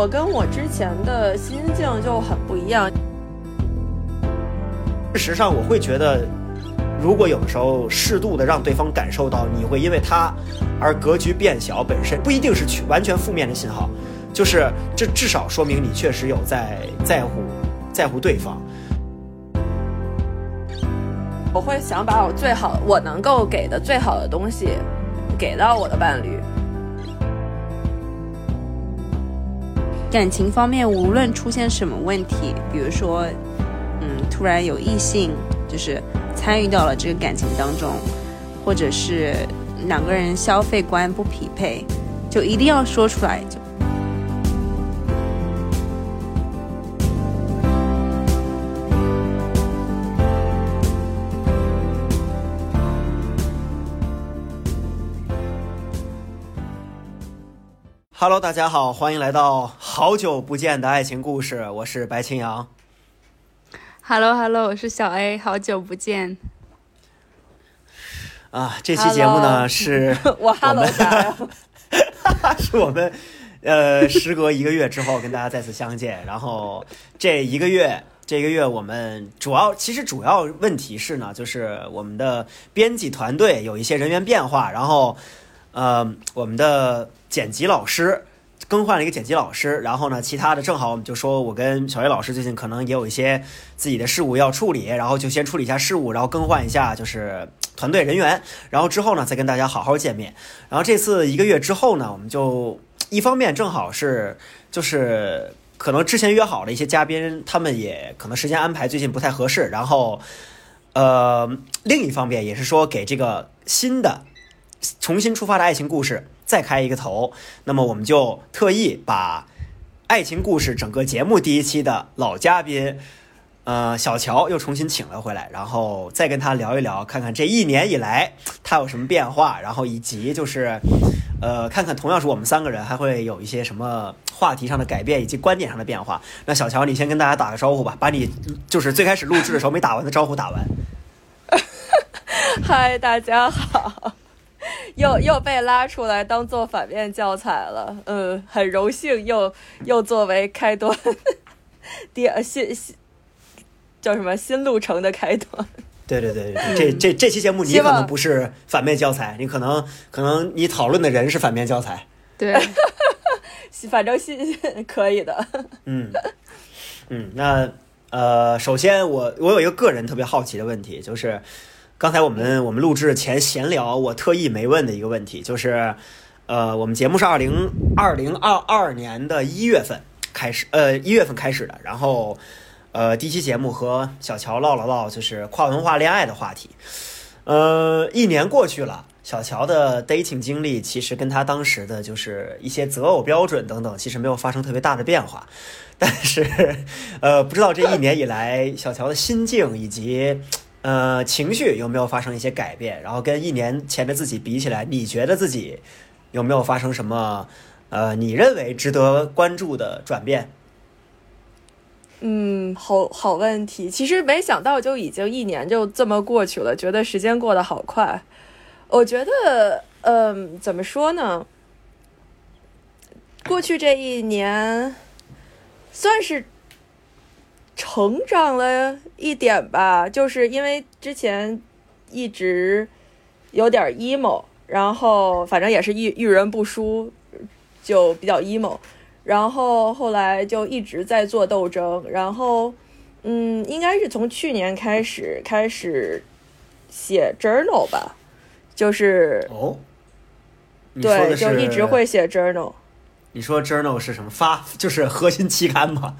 我跟我之前的心境就很不一样。事实上，我会觉得，如果有的时候适度的让对方感受到你会因为他而格局变小，本身不一定是去完全负面的信号，就是这至少说明你确实有在在乎在乎对方。我会想把我最好我能够给的最好的东西给到我的伴侣。感情方面，无论出现什么问题，比如说，嗯，突然有异性就是参与到了这个感情当中，或者是两个人消费观不匹配，就一定要说出来。就 Hello，大家好，欢迎来到好久不见的爱情故事，我是白青阳。Hello Hello，我是小 A，好久不见。啊，这期节目呢是 我 hello 啥呀？是我们呃时隔一个月之后跟大家再次相见，然后这一个月。这一个月我们主要其实主要问题是呢，就是我们的编辑团队有一些人员变化，然后呃我们的剪辑老师更换了一个剪辑老师，然后呢其他的正好我们就说我跟小叶老师最近可能也有一些自己的事务要处理，然后就先处理一下事务，然后更换一下就是团队人员，然后之后呢再跟大家好好见面。然后这次一个月之后呢，我们就一方面正好是就是可能之前约好的一些嘉宾，他们也可能时间安排最近不太合适，然后呃另一方面也是说给这个新的重新出发的爱情故事再开一个头，那么我们就特意把爱情故事整个节目第一期的老嘉宾。呃，小乔又重新请了回来，然后再跟他聊一聊，看看这一年以来他有什么变化，然后以及就是，呃，看看同样是我们三个人还会有一些什么话题上的改变以及观点上的变化。那小乔，你先跟大家打个招呼吧，把你就是最开始录制的时候没打完的招呼打完。嗨，大家好，又又被拉出来当做反面教材了。嗯，很荣幸又又作为开端，第二新新叫什么新路程的开端。对对对对，这这这期节目你可能不是反面教材，你可能可能你讨论的人是反面教材。对，反正新可以的。嗯，嗯，那呃，首先我我有一个个人特别好奇的问题，就是刚才我们我们录制前闲聊，我特意没问的一个问题，就是呃，我们节目是二零二零二二年的一月份开始，呃，一月份开始的，然后呃，第一期节目和小乔唠了唠就是跨文化恋爱的话题，呃，一年过去了。小乔的 dating 经历其实跟他当时的就是一些择偶标准等等，其实没有发生特别大的变化。但是，呃，不知道这一年以来，小乔的心境以及呃情绪有没有发生一些改变？然后跟一年前的自己比起来，你觉得自己有没有发生什么呃你认为值得关注的转变？嗯，好好问题。其实没想到就已经一年就这么过去了，觉得时间过得好快。我觉得，嗯，怎么说呢？过去这一年，算是成长了一点吧。就是因为之前一直有点 emo，然后反正也是遇遇人不淑，就比较 emo。然后后来就一直在做斗争，然后，嗯，应该是从去年开始开始写 journal 吧，就是哦，对，就一直会写 journal。你说 journal 是什么？发就是核心期刊吗？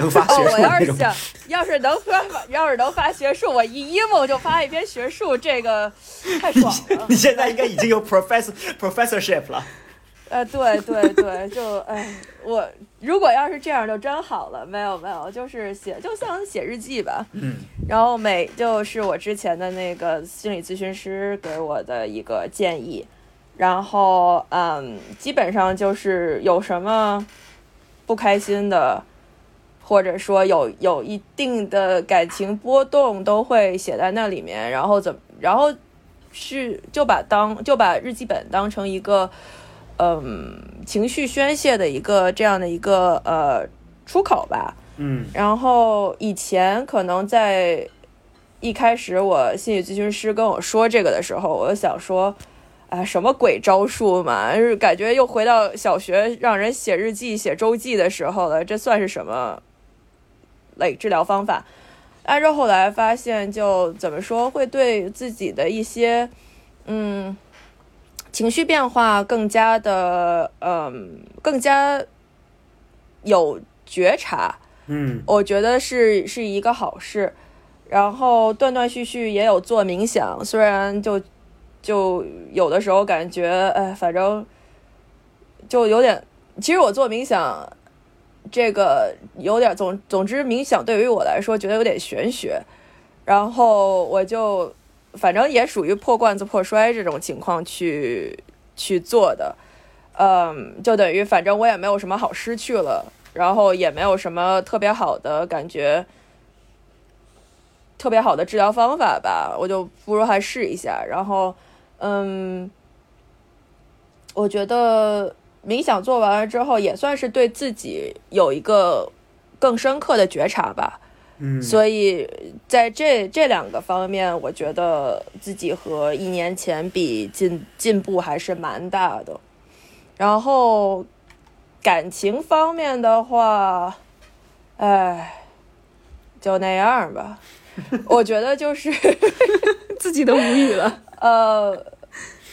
能发学哦，术我要？是想，要是能发，要是能发学术，我一 emo 就发一篇学术，这个太 爽了。你现在应该已经有 professor professorship 了。呃，对对对，就哎，我如果要是这样就真好了。没有没有，就是写，就像写日记吧。嗯然后每就是我之前的那个心理咨询师给我的一个建议，然后嗯，基本上就是有什么不开心的，或者说有有一定的感情波动，都会写在那里面，然后怎么，然后是就把当就把日记本当成一个嗯情绪宣泄的一个这样的一个呃出口吧。嗯然后以前可能在一开始我心理咨询师跟我说这个的时候，我就想说，啊，什么鬼招数嘛，就是感觉又回到小学让人写日记、写周记的时候了，这算是什么类治疗方法？但是后来发现，就怎么说，会对自己的一些嗯情绪变化更加的嗯更加有觉察。嗯我觉得是是一个好事。然后断断续续也有做冥想，虽然就就有的时候感觉，哎，反正就有点。其实我做冥想，这个有点总总之，冥想对于我来说觉得有点玄学。然后我就反正也属于破罐子破摔这种情况去去做的，嗯，就等于反正我也没有什么好失去了。然后也没有什么特别好的感觉，特别好的治疗方法吧，我就不如还试一下。然后，嗯，我觉得冥想做完了之后，也算是对自己有一个更深刻的觉察吧。嗯，所以在这这两个方面，我觉得自己和一年前比进进步还是蛮大的。然后感情方面的话，哎，就那样吧。我觉得就是自己都无语了。呃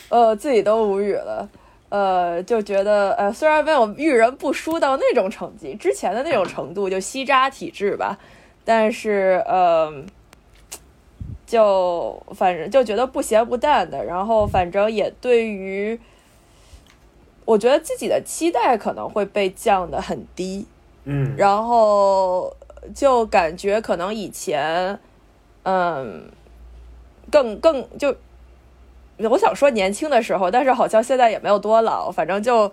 呃，自己都无语了。呃，就觉得呃，虽然没有遇人不淑到那种成绩，之前的那种程度，就吸渣体质吧，但是呃，就反正就觉得不咸不淡的，然后反正也对于，我觉得自己的期待可能会被降的很低，嗯，然后就感觉可能以前，嗯，更更就，我想说年轻的时候，但是好像现在也没有多老，反正就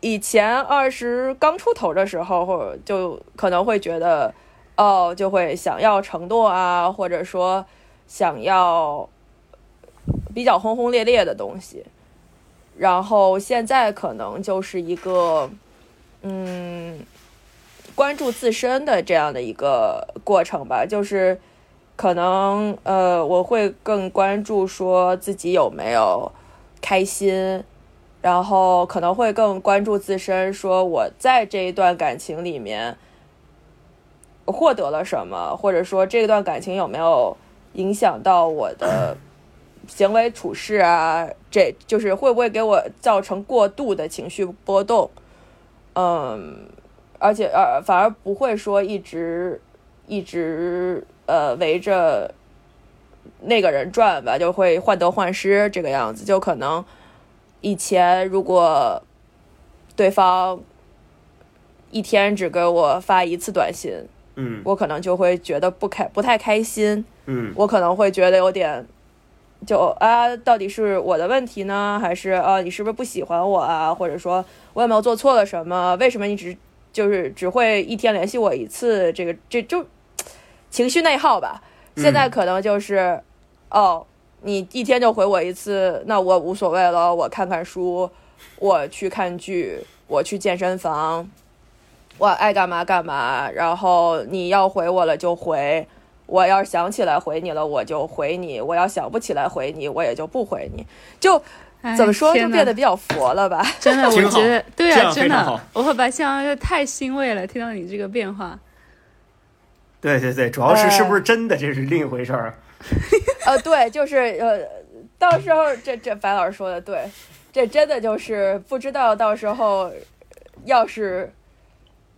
以前二十刚出头的时候，或者就可能会觉得，哦，就会想要承诺啊，或者说想要比较轰轰烈烈的东西，然后现在可能就是一个，嗯。关注自身的这样的一个过程吧，就是可能呃，我会更关注说自己有没有开心，然后可能会更关注自身，说我在这一段感情里面获得了什么，或者说这段感情有没有影响到我的 行为处事啊，这就是会不会给我造成过度的情绪波动，嗯。而且呃，反而不会说一直一直呃围着那个人转吧，就会患得患失这个样子。就可能以前如果对方一天只给我发一次短信，嗯我可能就会觉得不开不太开心，嗯我可能会觉得有点就啊，到底是我的问题呢，还是啊你是不是不喜欢我啊，或者说我有没有做错了什么？为什么你只就是只会一天联系我一次，这个这就情绪内耗吧。现在可能就是，哦，你一天就回我一次，那我无所谓了。我看看书，我去看剧，我去健身房，我爱干嘛干嘛。然后你要回我了就回，我要想起来回你了我就回你，我要想不起来回你我也就不回你。就怎么说，就变得比较佛了吧？真的，我觉得对啊，真的，我和白香就太欣慰了，听到你这个变化。对对对，主要是是不是真的，这是另一回事儿。呃，对，就是呃，到时候这这白老师说的对，这真的就是不知道到时候要是，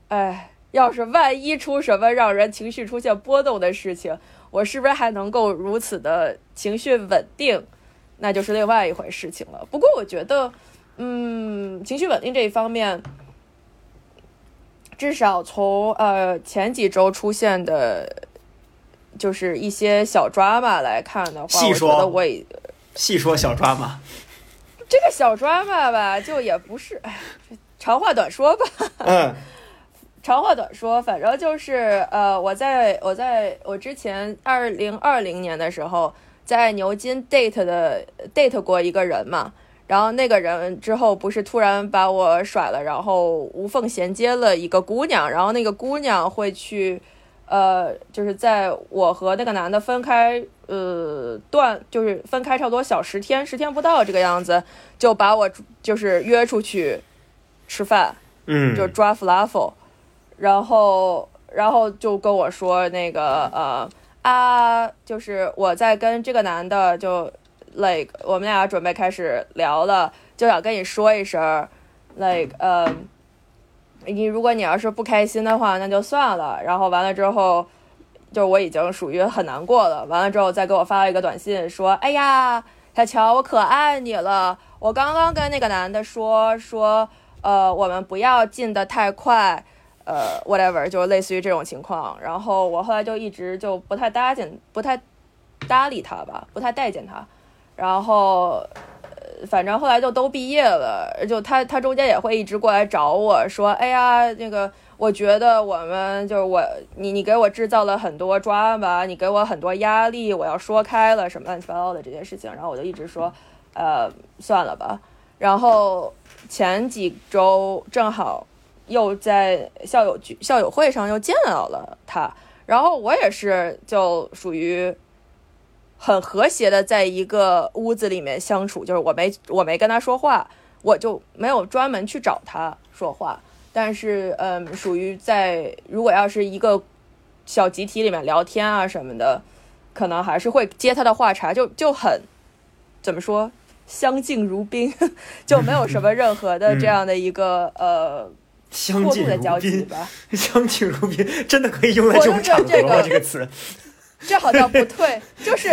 哎，要是万一出什么让人情绪出现波动的事情，我是不是还能够如此的情绪稳定，那就是另外一回事情了。不过我觉得，嗯，情绪稳定这一方面。至少从呃前几周出现的，就是一些小 drama 来看的话，我觉得我也细说小抓马，这个小 drama 吧，就也不是，哎，长话短说吧。嗯。长话短说，反正就是呃，我在我在我之前二零二零年的时候，在牛津 date 的 date 过一个人嘛，然后那个人之后不是突然把我甩了，然后无缝衔接了一个姑娘，然后那个姑娘会去，呃，就是在我和那个男的分开，呃，断就是分开差不多小十天，十天不到这个样子，就把我就是约出去吃饭，嗯，就抓 falafel，然后然后就跟我说那个呃啊，就是我在跟这个男的就 like 我们俩准备开始聊了，就想跟你说一声，like 呃，你如果你要是不开心的话，那就算了。然后完了之后，就我已经属于很难过了。完了之后再给我发了一个短信说，哎呀，小乔，我可爱你了。我刚刚跟那个男的说说，呃，我们不要进的太快。呃，whatever，就类似于这种情况。然后我后来就一直就不太搭见，不太搭理他吧，不太待见他。然后，呃反正后来就都毕业了，就他他中间也会一直过来找我说，哎呀，那个我觉得我们就是我你你给我制造了很多抓吧，你给我很多压力，我要说开了什么乱七八糟的这件事情。然后我就一直说，呃，算了吧。然后前几周正好。又在校友聚校友会上又见到了他，然后我也是就属于很和谐的在一个屋子里面相处，就是我没我没跟他说话，我就没有专门去找他说话，但是嗯，属于在如果要是一个小集体里面聊天啊什么的，可能还是会接他的话茬，就就很怎么说相敬如宾，就没有什么任何的这样的一个、呃。相敬如过度的交集宾，吧，相敬如宾，真的可以用来这种我就觉场合吗？这个这个词，这好像不退，就是，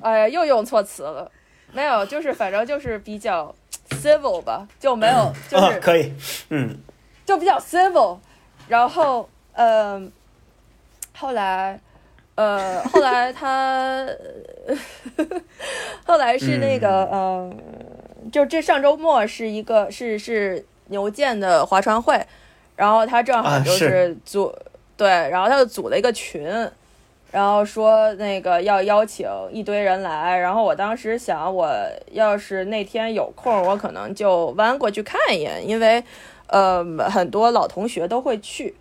哎呀，又用错词了，没有，就是反正就是比较 civil 吧，就没有，就啊，是可以，嗯就比较 civil，然后嗯、后来。呃，后来他，后来是那个，嗯、就这上周末是一个是是牛剑的划船会，然后他正好啊就是是组、对，然后他就组了一个群，然后说那个要邀请一堆人来，然后我当时想，我要是那天有空，我可能就弯过去看一眼，因为呃很多老同学都会去，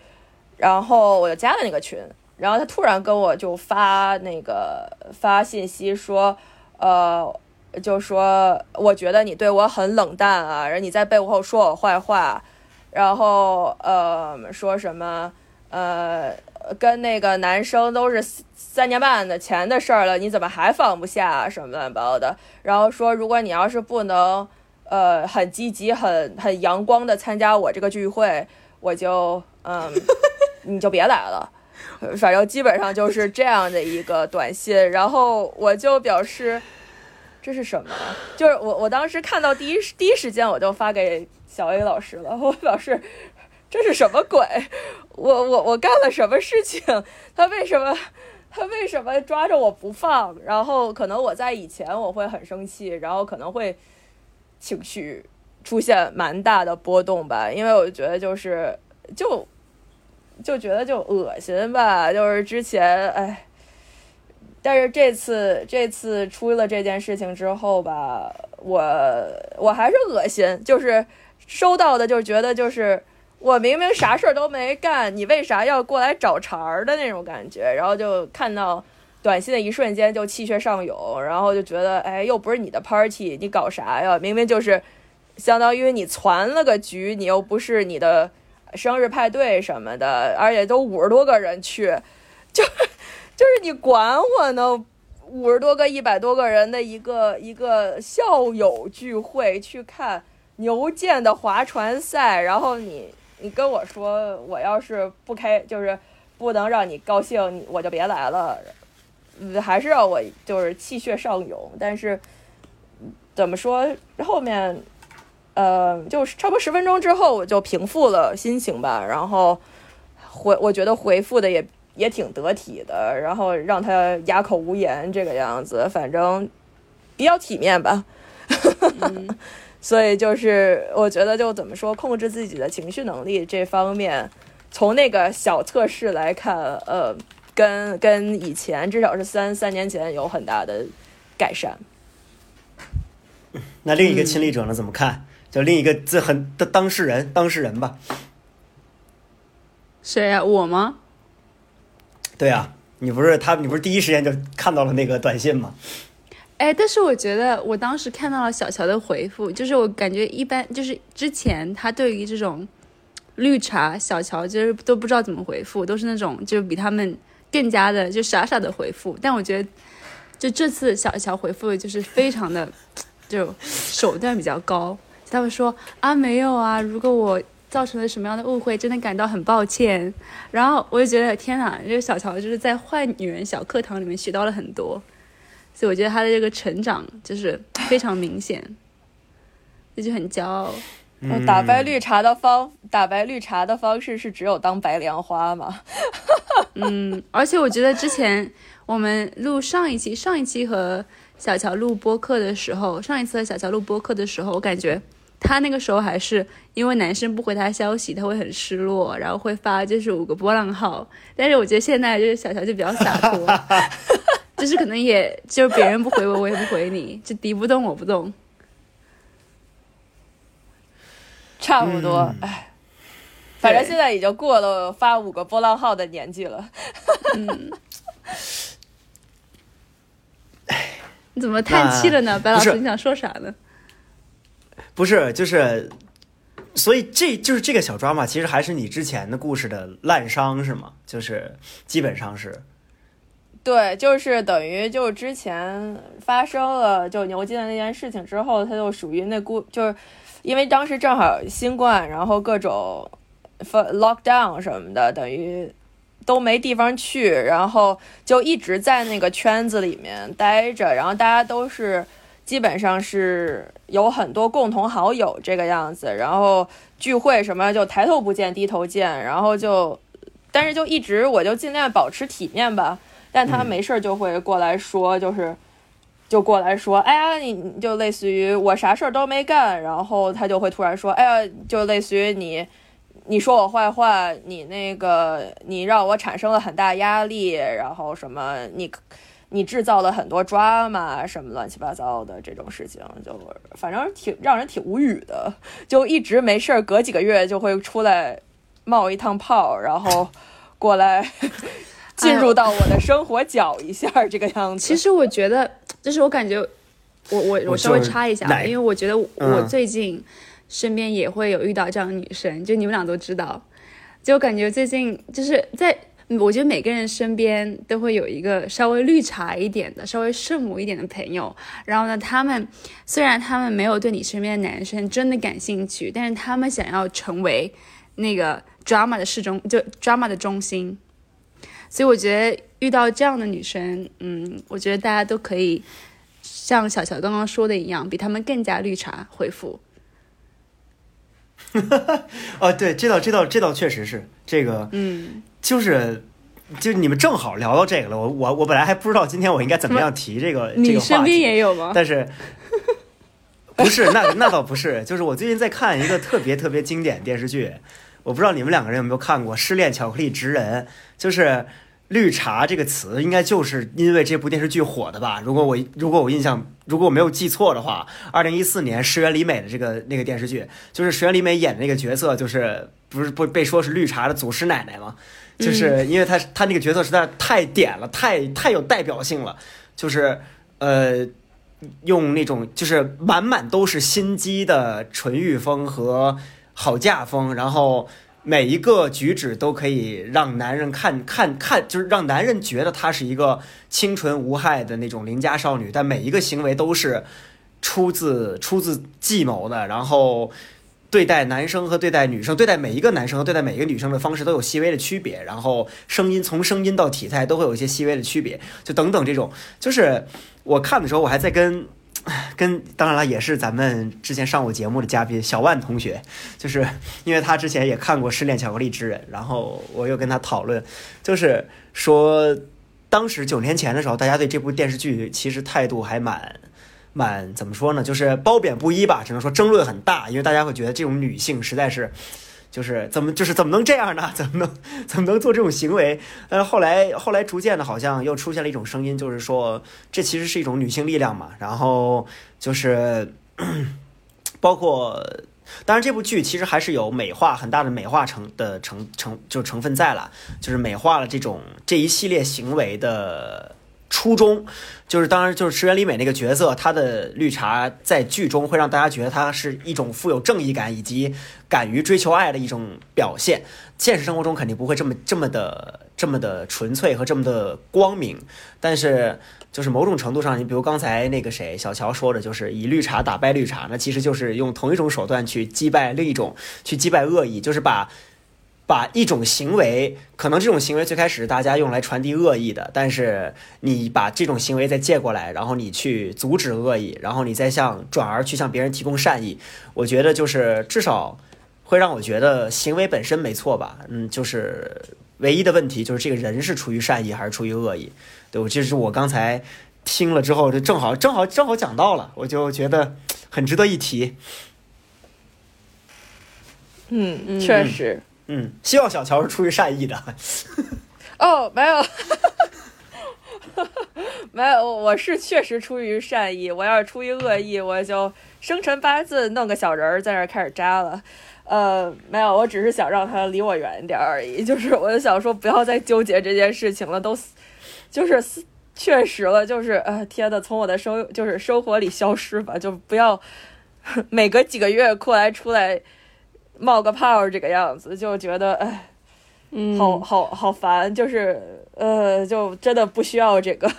然后我就加了那个群。然后他突然跟我就发那个发信息说，呃，就说我觉得你对我很冷淡啊，然后你在背后说我坏话，然后呃说什么呃跟那个男生都是三年半的前的事儿了，你怎么还放不下什么乱七八糟的，然后说如果你要是不能呃很积极很很阳光的参加我这个聚会，我就嗯 你就别来了。反正基本上就是这样的一个短信，然后我就表示这是什么？就是我我当时看到第一第一时间我就发给小 A 老师了，我表示这是什么鬼？我我我干了什么事情？他为什么他为什么抓着我不放？然后可能我在以前我会很生气，然后可能会情绪出现蛮大的波动吧，因为我觉得就是就。就觉得就恶心吧，就是之前哎，但是这次这次出了这件事情之后吧，我我还是恶心，就是收到的就觉得就是我明明啥事儿都没干，你为啥要过来找茬儿的那种感觉，然后就看到短信的一瞬间就气血上涌，然后就觉得哎，又不是你的 party，你搞啥呀？明明就是相当于你攒了个局，你又不是你的。生日派对什么的，而且都五十多个人去，就 就是你管我呢？五十多个、一百多个人的一个一个校友聚会，去看牛剑的划船赛，然后你你跟我说，我要是不开，就是不能让你高兴，你我就别来了。嗯还是让我就是气血上涌，但是怎么说后面？呃，就是差不多十分钟之后，我就平复了心情吧，然后回我觉得回复的也也挺得体的，然后让他哑口无言这个样子，反正比较体面吧。嗯所以就是我觉得就怎么说，控制自己的情绪能力这方面，从那个小测试来看，呃，跟跟以前至少是三三年前有很大的改善。那另一个亲历者呢？怎么看？就另一个这很的当事人，当事人吧。谁呀、我吗？对啊，你不是他，你不是第一时间就看到了那个短信吗？哎，但是我觉得我当时看到了小乔的回复，就是我感觉一般，就是之前他对于这种绿茶小乔就是都不知道怎么回复，都是那种就比他们更加的就傻傻的回复。但我觉得就这次小乔回复就是非常的就手段比较高，他会说啊没有啊，如果我造成了什么样的误会，真的感到很抱歉。然后我就觉得天哪，这个小乔就是在坏女人小课堂里面学到了很多。所以我觉得他的这个成长就是非常明显，这就很骄傲。嗯打败绿茶的方打败绿茶的方式是只有当白莲花吗？嗯，而且我觉得之前我们录上一期上一期和小乔录播客的时候，上一次和小乔录播客的时候，我感觉他那个时候还是因为男生不回他消息，他会很失落，然后会发就是五个波浪号。但是我觉得现在就是小乔就比较洒脱，就是可能也就是别人不回我，我也不回你，就敌不动我不动。差不多，嗯哎、反正现在已经过了发五个波浪号的年纪了。嗯你怎么叹气了呢？白老师，你想说啥呢？不是，就是，所以这就是这个小抓嘛，其实还是你之前的故事的滥觞，是吗？就是基本上是，对，就是等于就之前发生了就牛津的那件事情之后，他就属于那故，就是因为当时正好新冠，然后各种封 lockdown 什么的，等于都没地方去，然后就一直在那个圈子里面待着，然后大家都是基本上是有很多共同好友这个样子，然后聚会什么就抬头不见低头见，然后就，但是就一直我就尽量保持体面吧。但他嗯没事儿就会过来说，就是就过来说，哎呀，你你就类似于我啥事儿都没干，然后他就会突然说，哎呀，就类似于你你说我坏话，你那个你让我产生了很大压力，然后什么你你制造了很多 drama 什么乱七八糟的这种事情，就反正挺让人挺无语的，就一直没事儿，隔几个月就会出来冒一趟泡，然后过来。进入到我的生活搅一下，这个样子。其实我觉得，就是我感觉，我我我稍微插一下因为我觉得我嗯最近身边也会有遇到这样的女生，就你们俩都知道，就感觉最近就是在，我觉得每个人身边都会有一个稍微绿茶一点的、稍微圣母一点的朋友，然后呢，他们虽然他们没有对你身边的男生真的感兴趣，但是他们想要成为那个 drama 的市中，就 drama 的中心。所以我觉得遇到这样的女生，嗯，我觉得大家都可以像小乔刚刚说的一样，比他们更加绿茶回复。哦，对，这倒这倒这倒确实是这个，嗯，就是。就你们正好聊到这个了，我我我本来还不知道今天我应该怎么样提这个这个话身边题，也有吗？但是不是那那倒不是，就是我最近在看一个特别特别经典电视剧，我不知道你们两个人有没有看过《失恋巧克力职人》，就是绿茶这个词，应该就是因为这部电视剧火的吧？如果我如果我印象如果我没有记错的话，二零一四年石原里美的这个那个电视剧，就是石原里美演的那个角色，就是不是不被说是绿茶的祖师奶奶吗？就是因为她她那个角色实在太点了，太太有代表性了，就是呃。用那种就是满满都是心机的纯欲风和好嫁风，然后每一个举止都可以让男人看看看，就是让男人觉得她是一个清纯无害的那种邻家少女，但每一个行为都是出自出自计谋的，然后。对待男生和对待女生，对待每一个男生和对待每一个女生的方式都有细微的区别，然后声音从声音到体态都会有一些细微的区别，就等等这种，就是我看的时候我还在跟跟当然了也是咱们之前上过节目的嘉宾小万同学，就是因为他之前也看过《失恋巧克力之人》，然后我又跟他讨论，就是说当时九年前的时候，大家对这部电视剧其实态度还蛮。蛮怎么说呢？就是褒贬不一吧，只能说争论很大，因为大家会觉得这种女性实在是，就是怎么就是怎么能这样呢？怎么能怎么能做这种行为？但是后来后来逐渐的，好像又出现了一种声音，就是说这其实是一种女性力量嘛。然后就是 包括。当然，这部剧其实还是有美化很大的美化成的成成就成分在了，就是美化了这种这一系列行为的初衷，就是当然就是石原里美那个角色，她的绿茶在剧中会让大家觉得她是一种富有正义感以及敢于追求爱的一种表现，现实生活中肯定不会这么这么的这么的纯粹和这么的光明，但是。就是某种程度上，你比如刚才那个谁小乔说的，就是以绿茶打败绿茶，那其实就是用同一种手段去击败另一种，去击败恶意，就是把把一种行为，可能这种行为最开始大家用来传递恶意的，但是你把这种行为再借过来，然后你去阻止恶意，然后你再向转而去向别人提供善意，我觉得就是至少会让我觉得行为本身没错吧，嗯，就是唯一的问题就是这个人是出于善意还是出于恶意。对，我这是我刚才听了之后，就正好正好正好讲到了，我就觉得很值得一提。嗯，确实。嗯，希望小乔是出于善意的。哦，没有，没有，我是确实出于善意。我要是出于恶意，我就生辰八字弄个小人儿在那儿开始扎了。呃，没有，我只是想让他离我远一点而已。就是我就想说，不要再纠结这件事情了，都。就是确实了，就是呃，天呐，从我的生就是生活里消失吧，就不要 每隔几个月过来出来冒个泡这个样子，就觉得哎，嗯，好好好烦，就是呃，就真的不需要这个。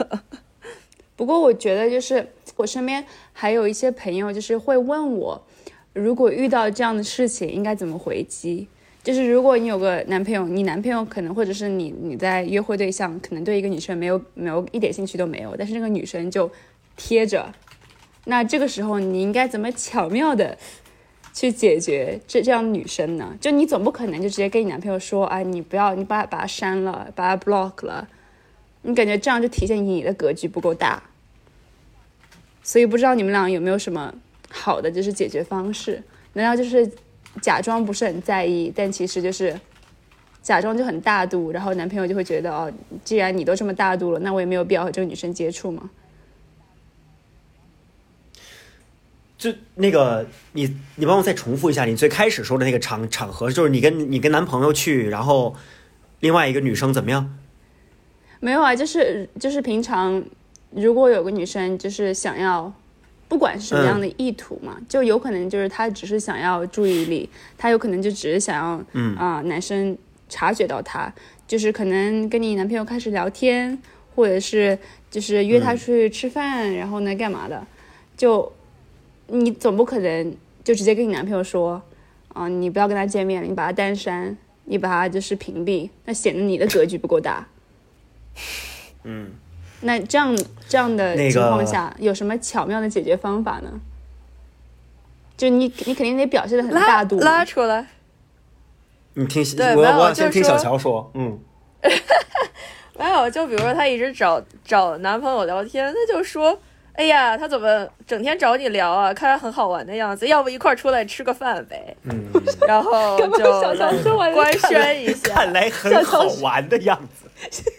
不过我觉得，就是我身边还有一些朋友，就是会问我，如果遇到这样的事情，应该怎么回击。就是如果你有个男朋友，你男朋友可能或者是你你在约会对象，可能对一个女生没有没有一点兴趣都没有，但是那个女生就贴着，那这个时候你应该怎么巧妙的去解决这这样女生呢？就你总不可能就直接跟你男朋友说，哎，你不要你把把他删了，把他 block 了，你感觉这样就体现你的格局不够大，所以不知道你们俩有没有什么好的就是解决方式？难道就是？假装不是很在意，但其实就是假装就很大度，然后男朋友就会觉得哦，既然你都这么大度了，那我也没有必要和这个女生接触嘛。就那个，你你帮我再重复一下你最开始说的那个场场合，就是你跟你跟男朋友去，然后另外一个女生怎么样？没有啊，就是就是平常如果有个女生就是想要。不管是什么样的意图嘛，就有可能就是他只是想要注意力，他有可能就只是想要，嗯啊，男生察觉到他，就是可能跟你男朋友开始聊天，或者是就是约他出去吃饭，然后呢干嘛的，就你总不可能就直接跟你男朋友说，啊，你不要跟他见面了，你把他单删，你把他就是屏蔽，那显得你的格局不够大，嗯。那这样这样的情况下，有什么巧妙的解决方法呢？就你你肯定得表现的很大度，拉出来。你听，我我先听小乔说，嗯。没有，就比如说他一直找找男朋友聊天，她就说，哎呀，他怎么整天找你聊啊？看来很好玩的样子，要不一块儿出来吃个饭呗？嗯。然后就官宣一下，看来很好玩的样子。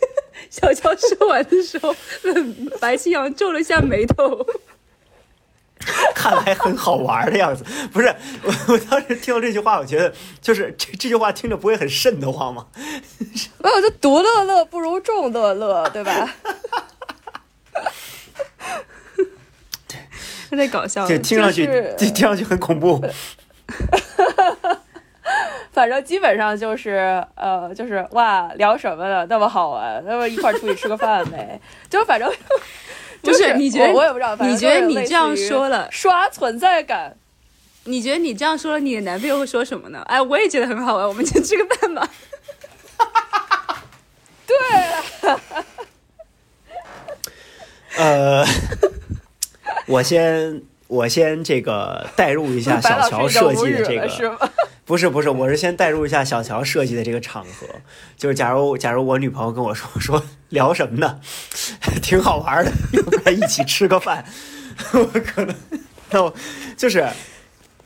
小乔说完的时候，白青阳皱了下眉头。看来很好玩的样子，不是我。我当时听到这句话，我觉得就是这这句话听着不会很瘆得慌吗？没有，就独乐乐不如众乐乐，对吧？对，有点搞笑。这听上去，这听上去很恐怖。反正基本上就是呃，就是哇，聊什么的那么好玩，那么一块出去吃个饭呗。就反正 就是你觉得我也不知道，你觉得你这样说了刷存在感？你觉得你这样说了，你的男朋友会说什么呢？哎，我也觉得很好玩，我们先吃个饭吧。对。呃，我先我先这个代入一下 小乔设计的这个。不是不是，我是先代入一下小乔设计的这个场合，就是假如假如我女朋友跟我说说聊什么呢，挺好玩的，要不然一起吃个饭，我可能那我就是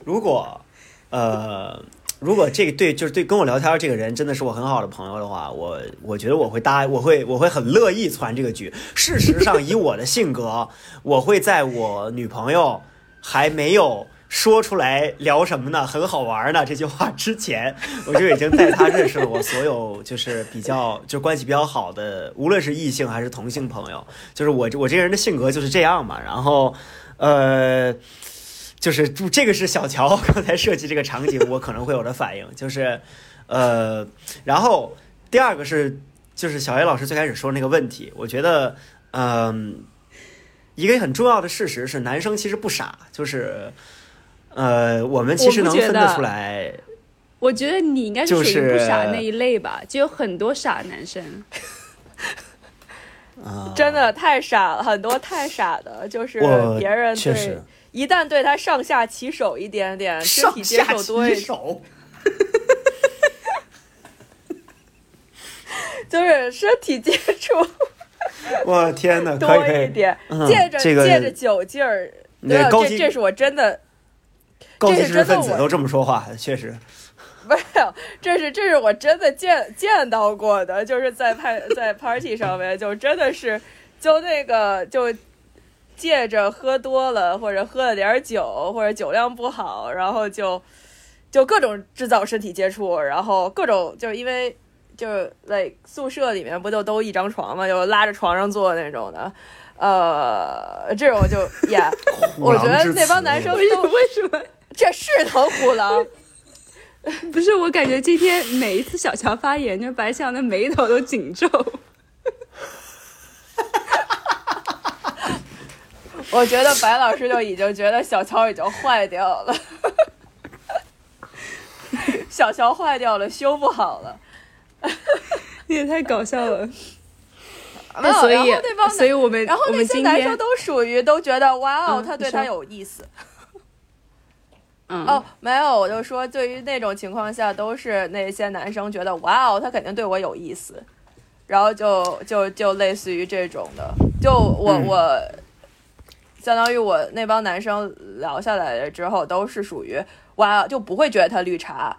如果呃如果这对就是对跟我聊天这个人真的是我很好的朋友的话，我我觉得我会搭我会我会很乐意攒这个局。事实上，以我的性格，我会在我女朋友。还没有说出来聊什么呢，很好玩呢这句话之前，我就已经带他认识了我所有就是比较就关系比较好的，无论是异性还是同性朋友。就是我我这个人的性格就是这样嘛。然后，呃，就是这个是小乔 刚才设计这个场景，我可能会有的反应就是，呃，然后第二个是就是小 A 老师最开始说那个问题，我觉得，嗯。一个很重要的事实是，男生其实不傻，就是，呃，我们其实能分得出来。我觉得你应该是属于不傻那一类吧，就有很多傻男生。啊，真的太傻了，很多太傻的，就是别人对一旦对他上下其手一点点，身体接触多一手，就是身体接触。我天哪，多一点，借着借着酒劲儿，对，这这是我真的，高级知识分子都这么说话，确实。没有，这是这是我真的见见到过的，就是在派在 party 上面，就真的是就那个就借着喝多了或者喝了点酒或者酒量不好，然后就就各种制造身体接触，然后各种就是因为。就是 like 宿舍里面不就都一张床嘛？就拉着床上坐那种的，呃，这种就也，我觉得那帮男生都为什么这是头虎狼？不是，我感觉今天每一次小强发言，就白象的眉头都紧皱。我觉得白老师就已经觉得小乔已经坏掉了，小乔坏掉了，修不好了。你也太搞笑了。那所以，所以我们，然后那些男生都属于都觉得哇哦，他对他有意思。嗯哦，没有，我就说，对于那种情况下，都是那些男生觉得哇哦，他肯定对我有意思，然后就就就类似于这种的。就我我，相当于我那帮男生聊下来了之后，都是属于哇，就不会觉得他绿茶。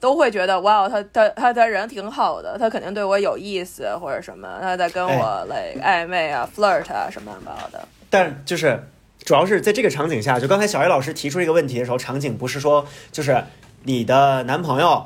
都会觉得哇，他他他他人挺好的，他肯定对我有意思或者什么，他在跟我来暧昧啊、flirt 啊什么乱七八糟的。但就是主要是在这个场景下，就刚才小叶老师提出这个问题的时候，场景不是说就是你的男朋友。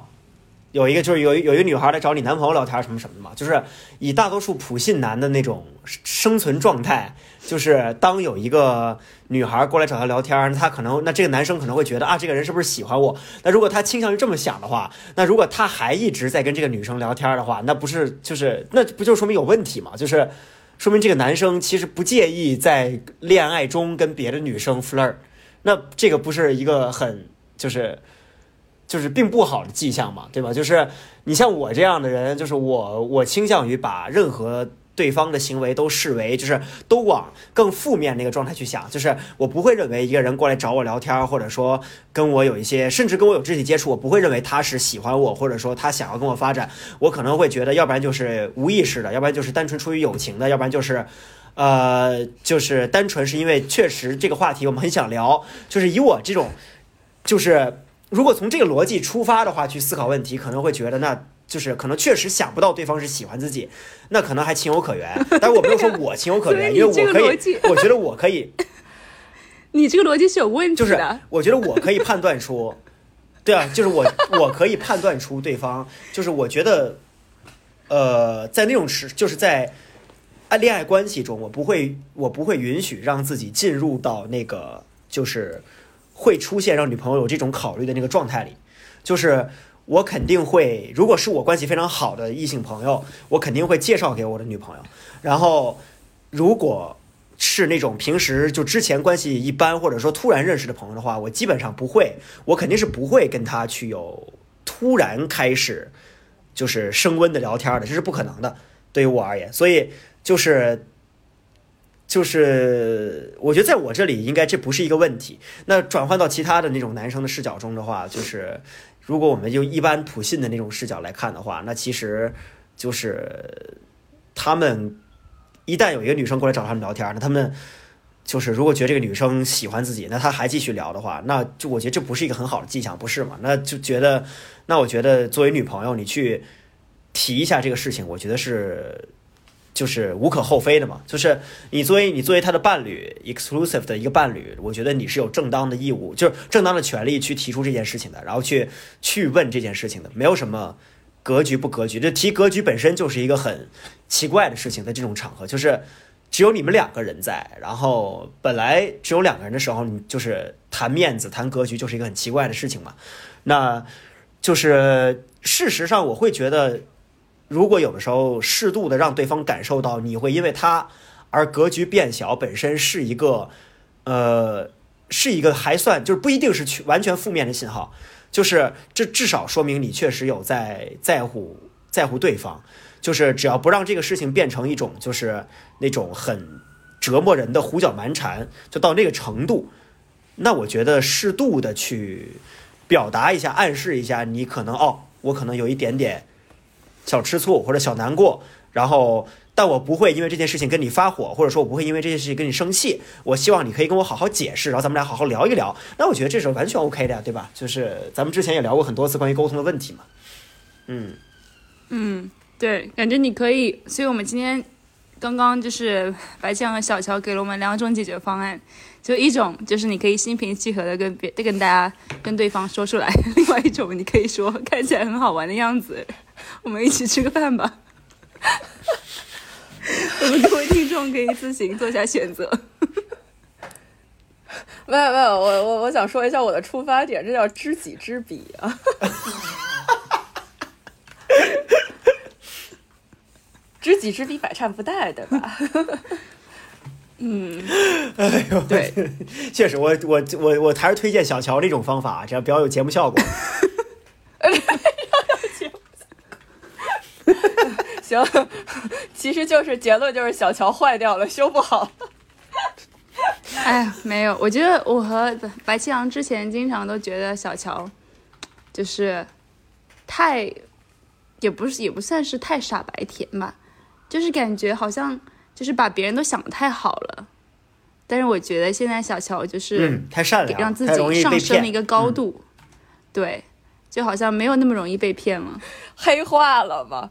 有一个就是有有一个女孩来找你男朋友聊天什么什么的嘛，就是以大多数普信男的那种生存状态，就是当有一个女孩过来找他聊天，他可能那这个男生可能会觉得啊，这个人是不是喜欢我？那如果他倾向于这么想的话，那如果他还一直在跟这个女生聊天的话，那不是就是那不就说明有问题吗？就是说明这个男生其实不介意在恋爱中跟别的女生 flirt，那这个不是一个很就是。就是并不好的迹象嘛，对吧？就是你像我这样的人，就是我我倾向于把任何对方的行为都视为，就是都往更负面那个状态去想。就是我不会认为一个人过来找我聊天，或者说跟我有一些，甚至跟我有肢体接触，我不会认为他是喜欢我，或者说他想要跟我发展。我可能会觉得，要不然就是无意识的，要不然就是单纯出于友情的，要不然就是，呃，就是单纯是因为确实这个话题我们很想聊。就是以我这种，就是。如果从这个逻辑出发的话，去思考问题，可能会觉得那就是可能确实想不到对方是喜欢自己，那可能还情有可原。但是我没有说我情有可原，因为我可以，我觉得我可以。你这个逻辑是有问题的。就是我觉得我可以判断出，对啊，就是我我可以判断出对方，就是我觉得，呃，在那种时，就是在爱恋爱关系中，我不会，我不会允许让自己进入到那个就是。会出现让女朋友有这种考虑的那个状态里，就是我肯定会，如果是我关系非常好的异性朋友，我肯定会介绍给我的女朋友。然后，如果是那种平时就之前关系一般，或者说突然认识的朋友的话，我基本上不会，我肯定是不会跟他去有突然开始就是升温的聊天的，这是不可能的，对于我而言。所以就是。就是我觉得在我这里应该这不是一个问题。那转换到其他的那种男生的视角中的话，就是如果我们用一般普信的那种视角来看的话，那其实就是他们一旦有一个女生过来找他们聊天，那他们就是如果觉得这个女生喜欢自己，那他还继续聊的话，那就我觉得这不是一个很好的迹象，不是吗？那就觉得，那我觉得作为女朋友，你去提一下这个事情，我觉得是。就是无可厚非的嘛。就是你作为你作为他的伴侣，exclusive 的一个伴侣，我觉得你是有正当的义务，就是正当的权利去提出这件事情的，然后去去问这件事情的，没有什么格局不格局。这提格局本身就是一个很奇怪的事情，在这种场合，就是只有你们两个人在，然后本来只有两个人的时候，你就是谈面子、谈格局，就是一个很奇怪的事情嘛。那就是事实上，我会觉得，如果有的时候适度的让对方感受到你会因为他而格局变小，本身是一个呃是一个还算就是不一定是去完全负面的信号，就是这至少说明你确实有在在乎在乎对方，就是只要不让这个事情变成一种就是那种很折磨人的胡搅蛮缠，就到那个程度，那我觉得适度的去。表达一下，暗示一下，你可能哦，我可能有一点点小吃醋或者小难过，然后，但我不会因为这件事情跟你发火，或者说我不会因为这件事情跟你生气。我希望你可以跟我好好解释，然后咱们俩好好聊一聊。那我觉得这是完全 OK 的呀，对吧？就是咱们之前也聊过很多次关于沟通的问题嘛。嗯嗯，对，感觉你可以，所以我们今天刚刚就是白酱和小乔给了我们两种解决方案。就一种就是你可以心平气和的跟别跟大家跟对方说出来，另外一种你可以说看起来很好玩的样子，我们一起吃个饭吧。我们各位听众可以自行做下选择。没有没有，我我我想说一下我的出发点，这叫知己知彼啊。知己知彼，百战不殆，对吧？嗯，哎呦，对，确实，我我我我还是推荐小乔这种方法，这样比较有节目效果。行，其实就是结论就是小乔坏掉了，修不好。哎呀，没有，我觉得我和白七阳之前经常都觉得小乔就是太，也不是也不算是太傻白甜吧，就是感觉好像。就是把别人都想的太好了，但是我觉得现在小乔就是太善良，让自己上升了一个高度，对，就好像没有那么容易被骗了，黑化了嘛，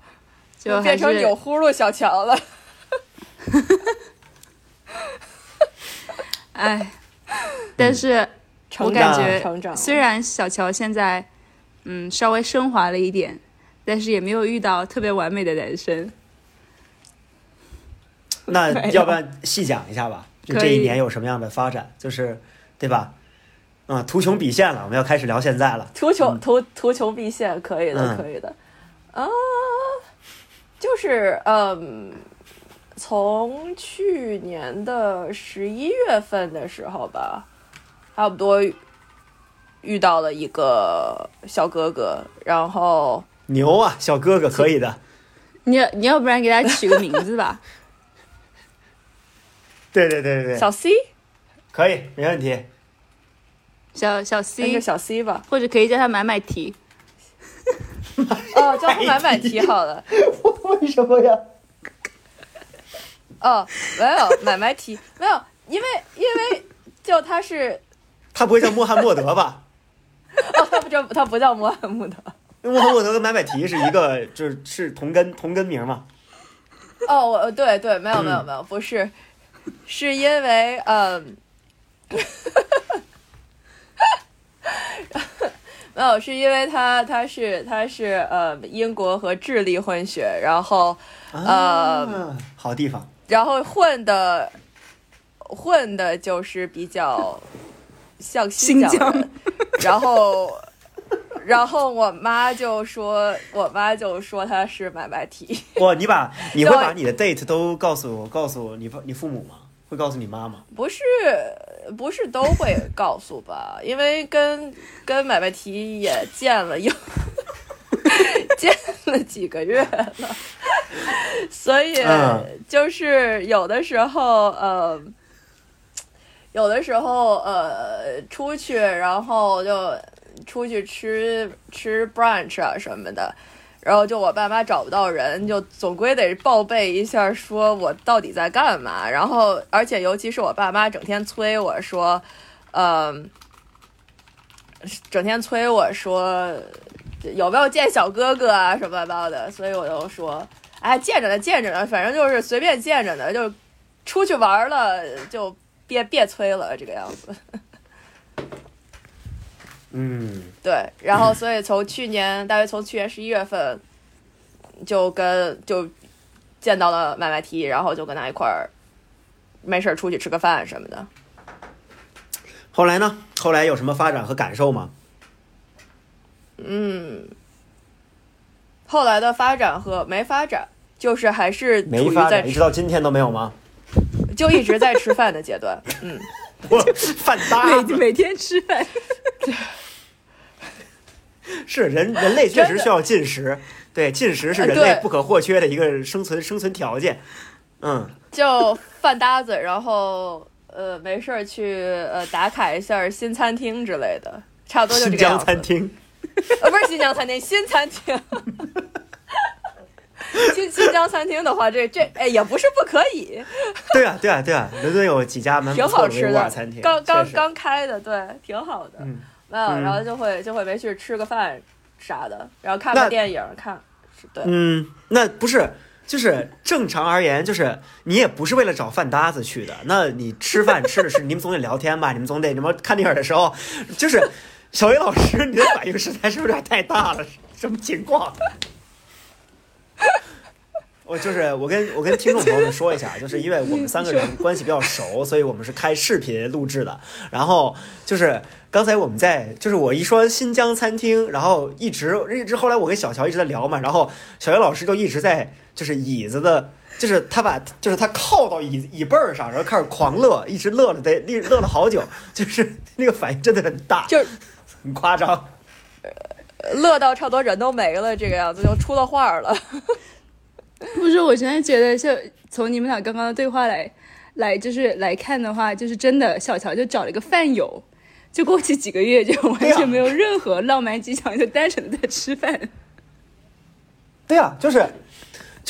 就变成有呼噜小乔了。哎，但是我感觉虽然小乔现在嗯稍微升华了一点，但是也没有遇到特别完美的男生。那 要不然细讲一下吧？就这一年有什么样的发展？就是，对吧？嗯，图穷匕现了，我们要开始聊现在了。图穷图图穷匕现，可以的，可以的。啊，就是嗯，从去年的十一月份的时候吧，差不多遇到了一个小哥哥，然后牛啊，小哥哥可以的。你你要不然给他取个名字吧？对对对对对，小 C，可以，没问题。小小 C，小 C 吧，或者可以叫他买买提。哦，叫他买买提好了。为什么呀？哦，没有买买提，没有，因为因为就他是，他不会叫穆罕默德吧？哦，他不叫他不叫穆罕默德，穆罕默德跟买买提是一个，就是是同根同根名嘛。哦，我对对，没有没有没有，不是。是因为，嗯，没有，是因为他他是他是呃英国和智利混血，然后呃好地方，然后混的混的就是比较像新疆，然后然后我妈就说，我妈就说他是买卖体。哇，你把 你会把你的 date 都告诉我告诉我你你父母吗？会告诉你妈吗？不是，不是都会告诉吧？因为跟跟买卖提也见了，有见了几个月了，所以就是有的时候，呃，有的时候，呃，出去，然后就出去吃吃 brunch 啊什么的。然后就我爸妈找不到人，就总归得报备一下，说我到底在干嘛。然后，而且尤其是我爸妈整天催我说，呃，整天催我说有没有见小哥哥啊什么的。所以我就说，哎，见着呢，见着呢，反正就是随便见着呢，就出去玩了，就别别催了，这个样子。嗯，对，然后所以从去年大约从去年十一月份，就跟就见到了麦麦提然后就跟他一块儿没事儿出去吃个饭什么的。后来呢？后来有什么发展和感受吗？嗯，后来的发展和没发展，就是还是没发展，一直到今天都没有吗？就一直在吃饭的阶段。嗯，我饭搭每每天吃饭，是人人类确实需要进食，对，进食是人类不可或缺的一个生存生存条件。嗯，就饭搭子，然后呃没事儿去呃打卡一下新餐厅之类的，差不多就新疆这个样子。餐厅，呃，不是新疆餐厅，新餐厅。新新疆餐厅的话，这这哎也不是不可以，对啊，对啊，对啊，伦敦有几家蛮好吃的尔餐厅，刚刚刚开的，对，挺好的。嗯没有，嗯然后就会就会没去吃个饭啥的，然后看那个电影，看，是对，嗯，那不是，就是正常而言，就是你也不是为了找饭搭子去的。那你吃饭吃的是，你们总得聊天吧？你们总得什么看电影的时候，就是小薇老师，你的反应实在是有点太大了，什么情况？我就是我跟我跟听众朋友们说一下，就是因为我们三个人关系比较熟，所以我们是开视频录制的。然后就是刚才我们在，就是我一说新疆餐厅，然后一直一直后来我跟小乔一直在聊嘛，然后小乔老师就一直在就是椅子的，就是他把就是他靠到椅椅背儿上，然后开始狂乐，一直乐了得乐乐了好久，就是那个反应真的很大，就很夸张。乐到差不多人都没了，这个样子就出了画了。不是，我现在觉得，就从你们俩刚刚的对话来来，就是来看的话，就是真的，小乔就找了一个饭友，就过去几个月就完全没有任何浪漫迹象，就单纯的在吃饭。对啊，就是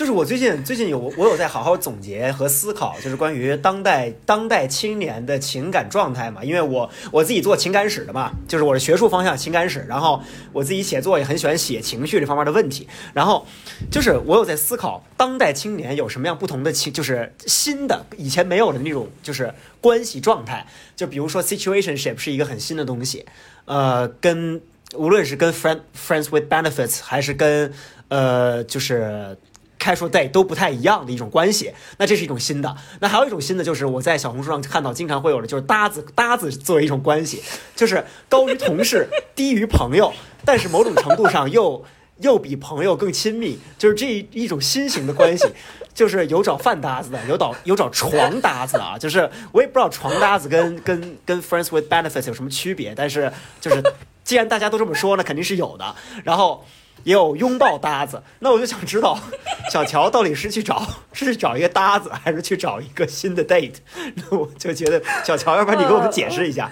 就是我最近最近有我有在好好总结和思考，就是关于当代当代青年的情感状态嘛。因为我我自己做情感史的嘛，就是我的学术方向情感史，然后我自己写作也很喜欢写情绪这方面的问题。然后就是我有在思考当代青年有什么样不同的情，就是新的以前没有的那种就是关系状态。就比如说 situationship 是一个很新的东西，呃，跟无论是跟 friend friends with benefits 还是跟呃就是。Casual day 都不太一样的一种关系，那这是一种新的。那还有一种新的，就是我在小红书上看到经常会有的，就是搭子搭子作为一种关系，就是高于同事，低于朋友，但是某种程度上又又比朋友更亲密，就是这一种新型的关系。就是有找饭搭子的，有找有找床搭子的啊。就是我也不知道床搭子跟跟跟 friends with benefits 有什么区别，但是就是既然大家都这么说，那肯定是有的。然后也有拥抱搭子，那我就想知道，小乔到底是去找 是去找一个搭子，还是去找一个新的 date？那我就觉得小乔，要不然你给我们解释一下。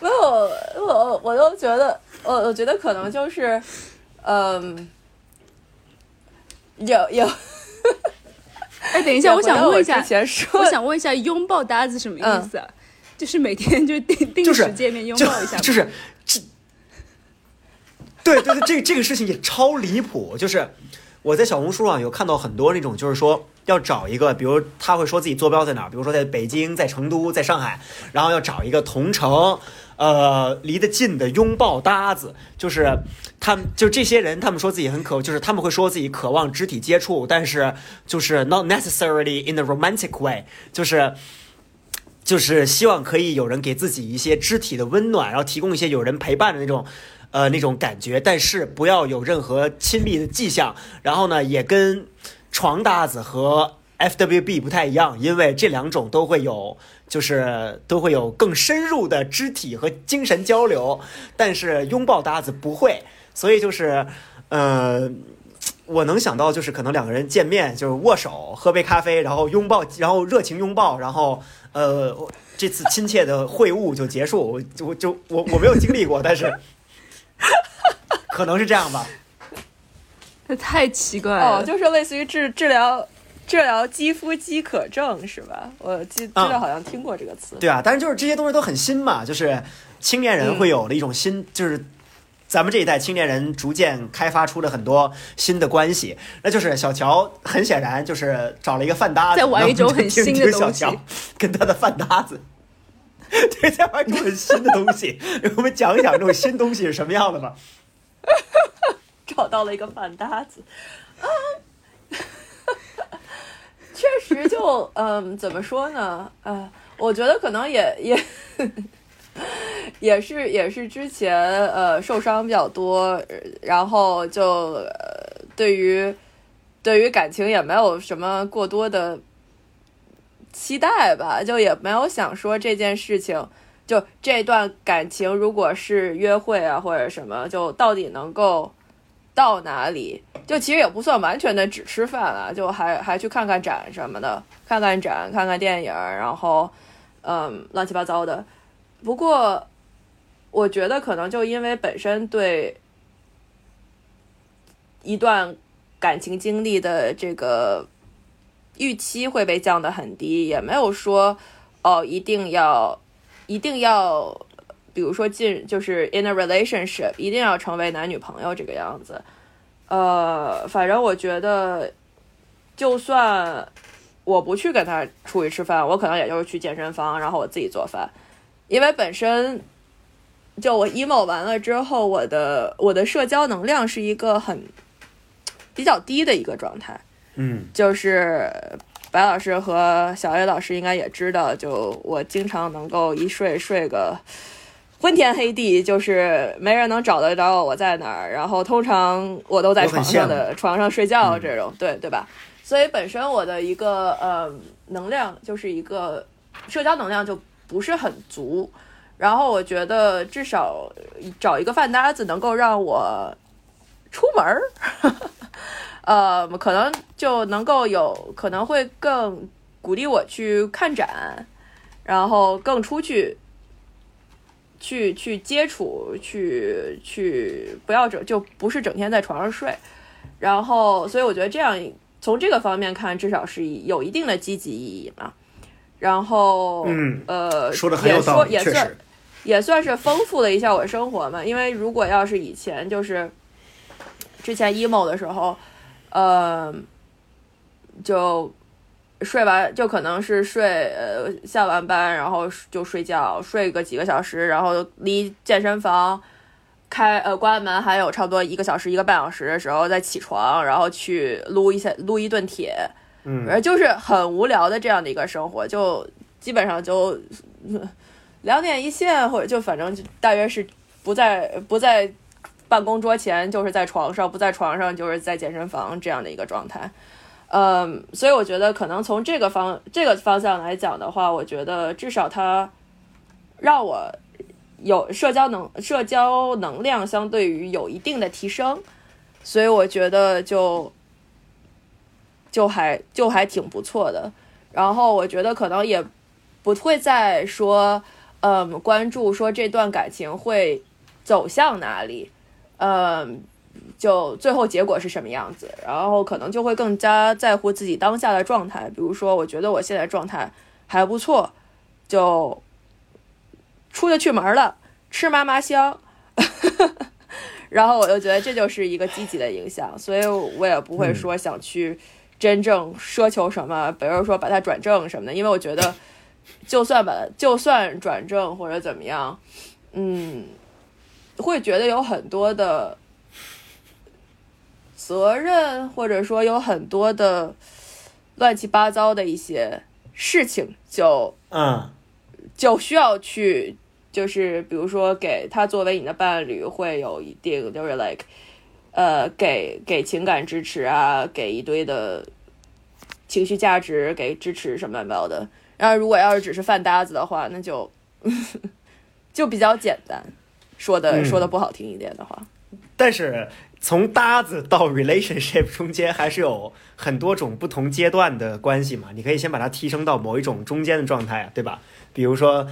没有，我我都觉得，我我觉得可能就是，嗯，有有。哎，等一下，我想问一下我想问一下，拥抱搭子什么意思啊？就是每天就定定时见面拥抱一下吗，就是这，对对对，这这个事情也超离谱。就是我在小红书上有看到很多那种，就是说要找一个，比如他会说自己坐标在哪，比如说在北京、在成都、在上海，然后要找一个同城。呃，离得近的拥抱搭子，就是他们，就这些人，他们说自己很渴，就是他们会说自己渴望肢体接触，但是就是 not necessarily in a romantic way，就是就是希望可以有人给自己一些肢体的温暖，然后提供一些有人陪伴的那种，呃，那种感觉，但是不要有任何亲密的迹象。然后呢，也跟床搭子和 FWB 不太一样，因为这两种都会有，就是都会有更深入的肢体和精神交流，但是拥抱搭子不会，所以就是，呃。我能想到就是可能两个人见面就是握手喝杯咖啡，然后拥抱，然后热情拥抱，然后呃这次亲切的会晤就结束。我我就我我没有经历过，但是 可能是这样吧。那太奇怪了。哦，就是类似于治治疗治疗肌肤饥渴症是吧？我记记得好像听过这个词。对啊，但是就是这些东西都很新嘛，就是青年人会有的一种新，就是咱们这一代青年人逐渐开发出了很多新的关系，那就是小乔很显然就是找了一个饭搭子，在玩一种很新的东西小乔跟他的饭搭子。对，在玩一种很新的东西，给 我们讲一讲这种新东西是什么样的吧。找到了一个饭搭子，啊，确实就嗯，怎么说呢？呃，我觉得可能也也也是也是之前呃受伤比较多，呃然后就呃对于对于感情也没有什么过多的期待吧，就也没有想说这件事情。就这段感情，如果是约会啊或者什么，就到底能够到哪里？就其实也不算完全的只吃饭啊，就还还去看看展什么的，看看展，看看电影，然后嗯乱七八糟的。不过我觉得可能就因为本身对一段感情经历的这个预期会被降得很低，也没有说哦一定要一定要，比如说进就是 in a relationship，一定要成为男女朋友这个样子。呃，反正我觉得，就算我不去跟他出去吃饭，我可能也就是去健身房，然后我自己做饭，因为本身就我 emo 完了之后，我的我的社交能量是一个很比较低的一个状态。嗯。就是白老师和小 A 老师应该也知道，就我经常能够一睡睡个昏天黑地，就是没人能找得着我在哪儿，然后通常我都在床上的床上睡觉嗯。这种，对对吧？所以本身我的一个呃能量就是一个社交能量就不是很足，然后我觉得至少找一个饭搭子能够让我出门儿，呃，可能就能够有可能会更鼓励我去看展，然后更出去。去去接触，去去不要整就不是整天在床上睡，然后所以我觉得这样从这个方面看，至少是有一定的积极意义嘛。然后，嗯呃，说的很有也道理，说也算。也算是丰富了一下我生活嘛。因为如果要是以前就是之前 emo 的时候，呃，就睡完就可能是睡呃下完班然后就睡觉，睡个几个小时，然后离健身房开呃关门还有差不多一个小时一个半小时的时候再起床，然后去撸一下撸一顿铁，嗯。而就是很无聊的这样的一个生活，就基本上就呃 两点一线，或者就反正就大约是不在不在办公桌前，就是在床上；不在床上，就是在健身房这样的一个状态。嗯，所以我觉得可能从这个方这个方向来讲的话，我觉得至少它让我有社交能社交能量相对于有一定的提升，所以我觉得就就还就还挺不错的。然后我觉得可能也不会再说，嗯，关注说这段感情会走向哪里，嗯，就最后结果是什么样子，然后可能就会更加在乎自己当下的状态。比如说，我觉得我现在状态还不错，就出得去门了，吃嘛嘛香。然后我就觉得这就是一个积极的影响，所以我也不会说想去真正奢求什么，比如说把它转正什么的，因为我觉得就算把就算转正或者怎么样，嗯，会觉得有很多的责任，或者说有很多的乱七八糟的一些事情就嗯就需要去，就是比如说给他作为你的伴侣，会有一定就是 like，呃，给给情感支持啊，给一堆的情绪价值，给支持什么乱七八糟的。然后如果要是只是饭搭子的话，那就 就比较简单，说的、嗯说的不好听一点的话。但是从搭子到 relationship 中间还是有很多种不同阶段的关系嘛，你可以先把它提升到某一种中间的状态啊，对吧？比如说，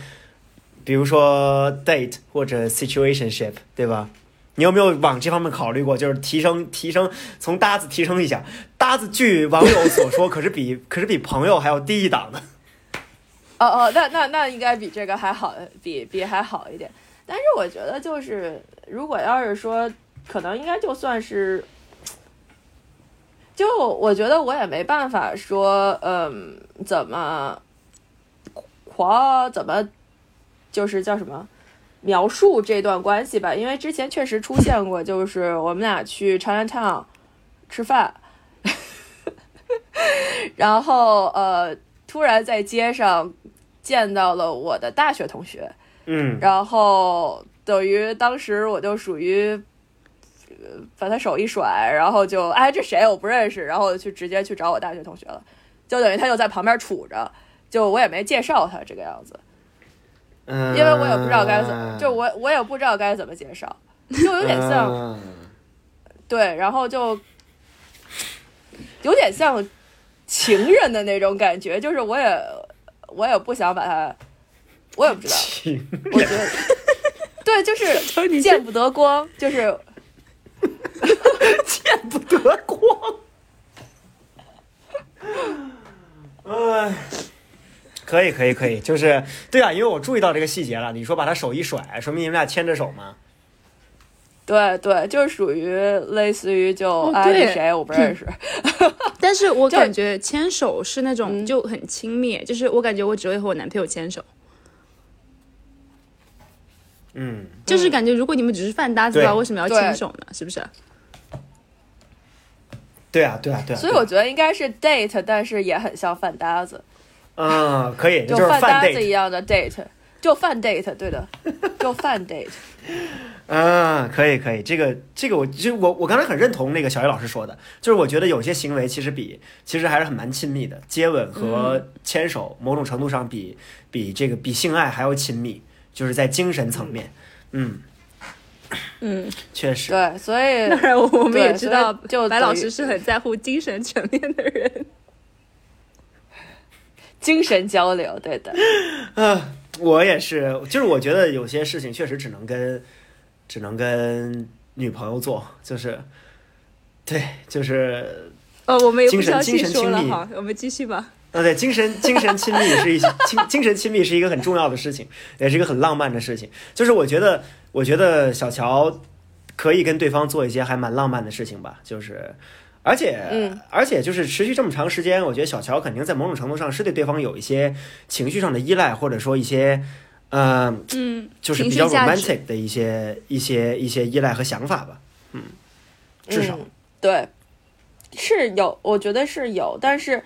比如说 date 或者 situationship，对吧？你有没有往这方面考虑过？就是提升提升，从搭子提升一下。搭子据网友所说，可是比可是比朋友还要低一档的。哦哦，那那那应该比这个还好，比比还好一点。但是我觉得就是，如果要是说，可能应该就算是，就我觉得我也没办法说，嗯，怎么狂怎么就是叫什么描述这段关系吧，因为之前确实出现过，就是我们俩去 Chinatown 吃饭，然后呃，突然在街上见到了我的大学同学。嗯。然后等于当时我就属于，呃把他手一甩，然后就哎这谁我不认识，然后就直接去找我大学同学了，就等于他就在旁边杵着，就我也没介绍他这个样子，嗯，因为我也不知道该怎么，就我我也不知道该怎么介绍，就有点像嗯对，然后就有点像情人的那种感觉，就是我也我也不想把他，我也不知道，情我觉得，对，就是见不得光，就是 见不得光。哎，可以可以可以，就是对啊，因为我注意到这个细节了。你说把他手一甩，说明你们俩牵着手吗？对对，就是属于类似于就哦哎对你谁我不认识，但是我感觉牵手是那种嗯就很亲密，就是我感觉我只会和我男朋友牵手，嗯，就是感觉如果你们只是饭搭子的话，为什么要牵手呢？是不是？对啊对啊对啊。所以我觉得应该是 date，但是也很像饭搭子，嗯，可以，就是饭饭搭子一。样的 date，就饭 date，对的，就饭 date，嗯，可以可以，这个这个我其实我我刚才很认同那个小叶老师说的，就是我觉得有些行为其实比其实还是很蛮亲密的，接吻和牵手某种程度上比比这个比性爱还要亲密，就是在精神层面，嗯，嗯，确实，对，所以 当然我们也知道就白老师是很在乎精神层面的人。精神交流，对的，啊，我也是，就是我觉得有些事情确实只能跟只能跟女朋友做，就是对，就是呃，我们也不精神需要细精神亲密说了哈，我们继续吧。啊，对，精神精神亲密是一些精精神亲密是一个很重要的事情，也是一个很浪漫的事情。就是我觉得，我觉得小乔可以跟对方做一些还蛮浪漫的事情吧，就是。而且，嗯而且就是持续这么长时间，我觉得小乔肯定在某种程度上是对对方有一些情绪上的依赖，或者说一些，呃，嗯，就是比较 romantic 的一些一些一些依赖和想法吧。嗯，至少，嗯、对，是有，我觉得是有，但是，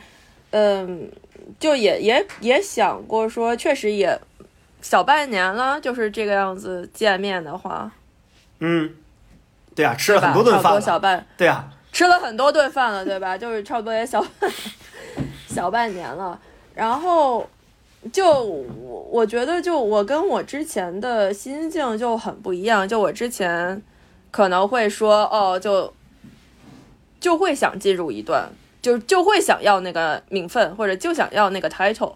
嗯，就也也也想过说，确实也小半年了，就是这个样子见面的话，嗯，对啊，吃了？很多顿差不多饭，小半。对啊，吃了很多顿饭了，对吧？就是差不多也小 小半年了，然后就我我觉得就我跟我之前的心境就很不一样，就我之前可能会说哦，就就会想进入一段，就就会想要那个名分，或者就想要那个 title，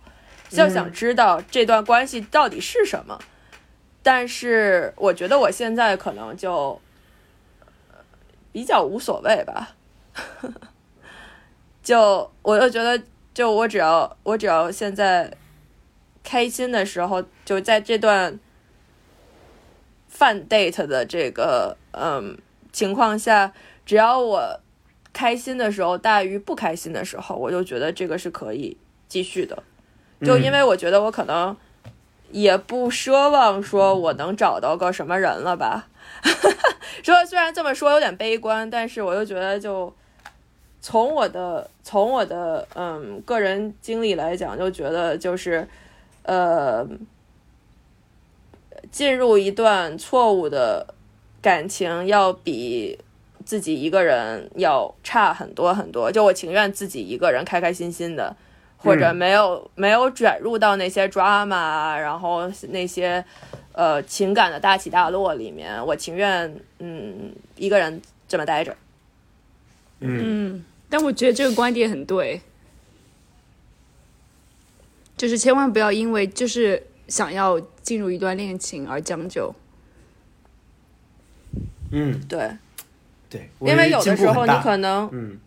就想知道这段关系到底是什么。但是我觉得我现在可能就呃比较无所谓吧，就我就觉得，就我只要我只要现在开心的时候，就在这段饭 date 的这个嗯情况下，只要我开心的时候大于不开心的时候，我就觉得这个是可以继续的。就因为我觉得我可能也不奢望说我能找到个什么人了吧。说虽然这么说有点悲观，但是我又觉得就从我的从我的嗯个人经历来讲，就觉得就是呃进入一段错误的感情要比自己一个人要差很多很多。就我情愿自己一个人开开心心的，或者嗯没有、没有卷入到那些 drama，啊然后那些呃情感的大起大落里面，我情愿嗯一个人这么待着。嗯嗯，但我觉得这个观点很对，就是千万不要因为就是想要进入一段恋情而将就。嗯，对，对，因为有的时候你可能能嗯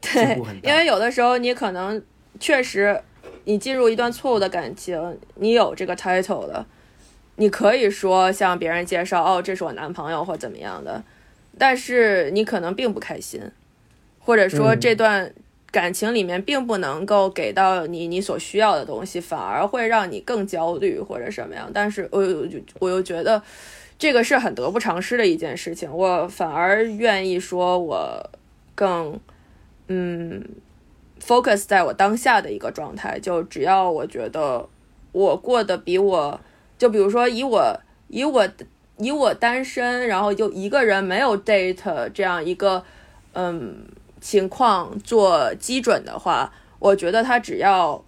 对因为有的时候你可能确实你进入一段错误的感情，你有这个 title 了，你可以说向别人介绍哦，这是我男朋友或怎么样的，但是你可能并不开心，或者说嗯。这段感情里面并不能够给到你你所需要的东西，反而会让你更焦虑或者什么样。但是我又我又觉得这个是很得不偿失的一件事情，我反而愿意说我更嗯 focus 在我当下的一个状态，就只要我觉得我过得比我，就比如说以我以我以我单身，然后就一个人没有 date 这样一个嗯情况做基准的话，我觉得他只要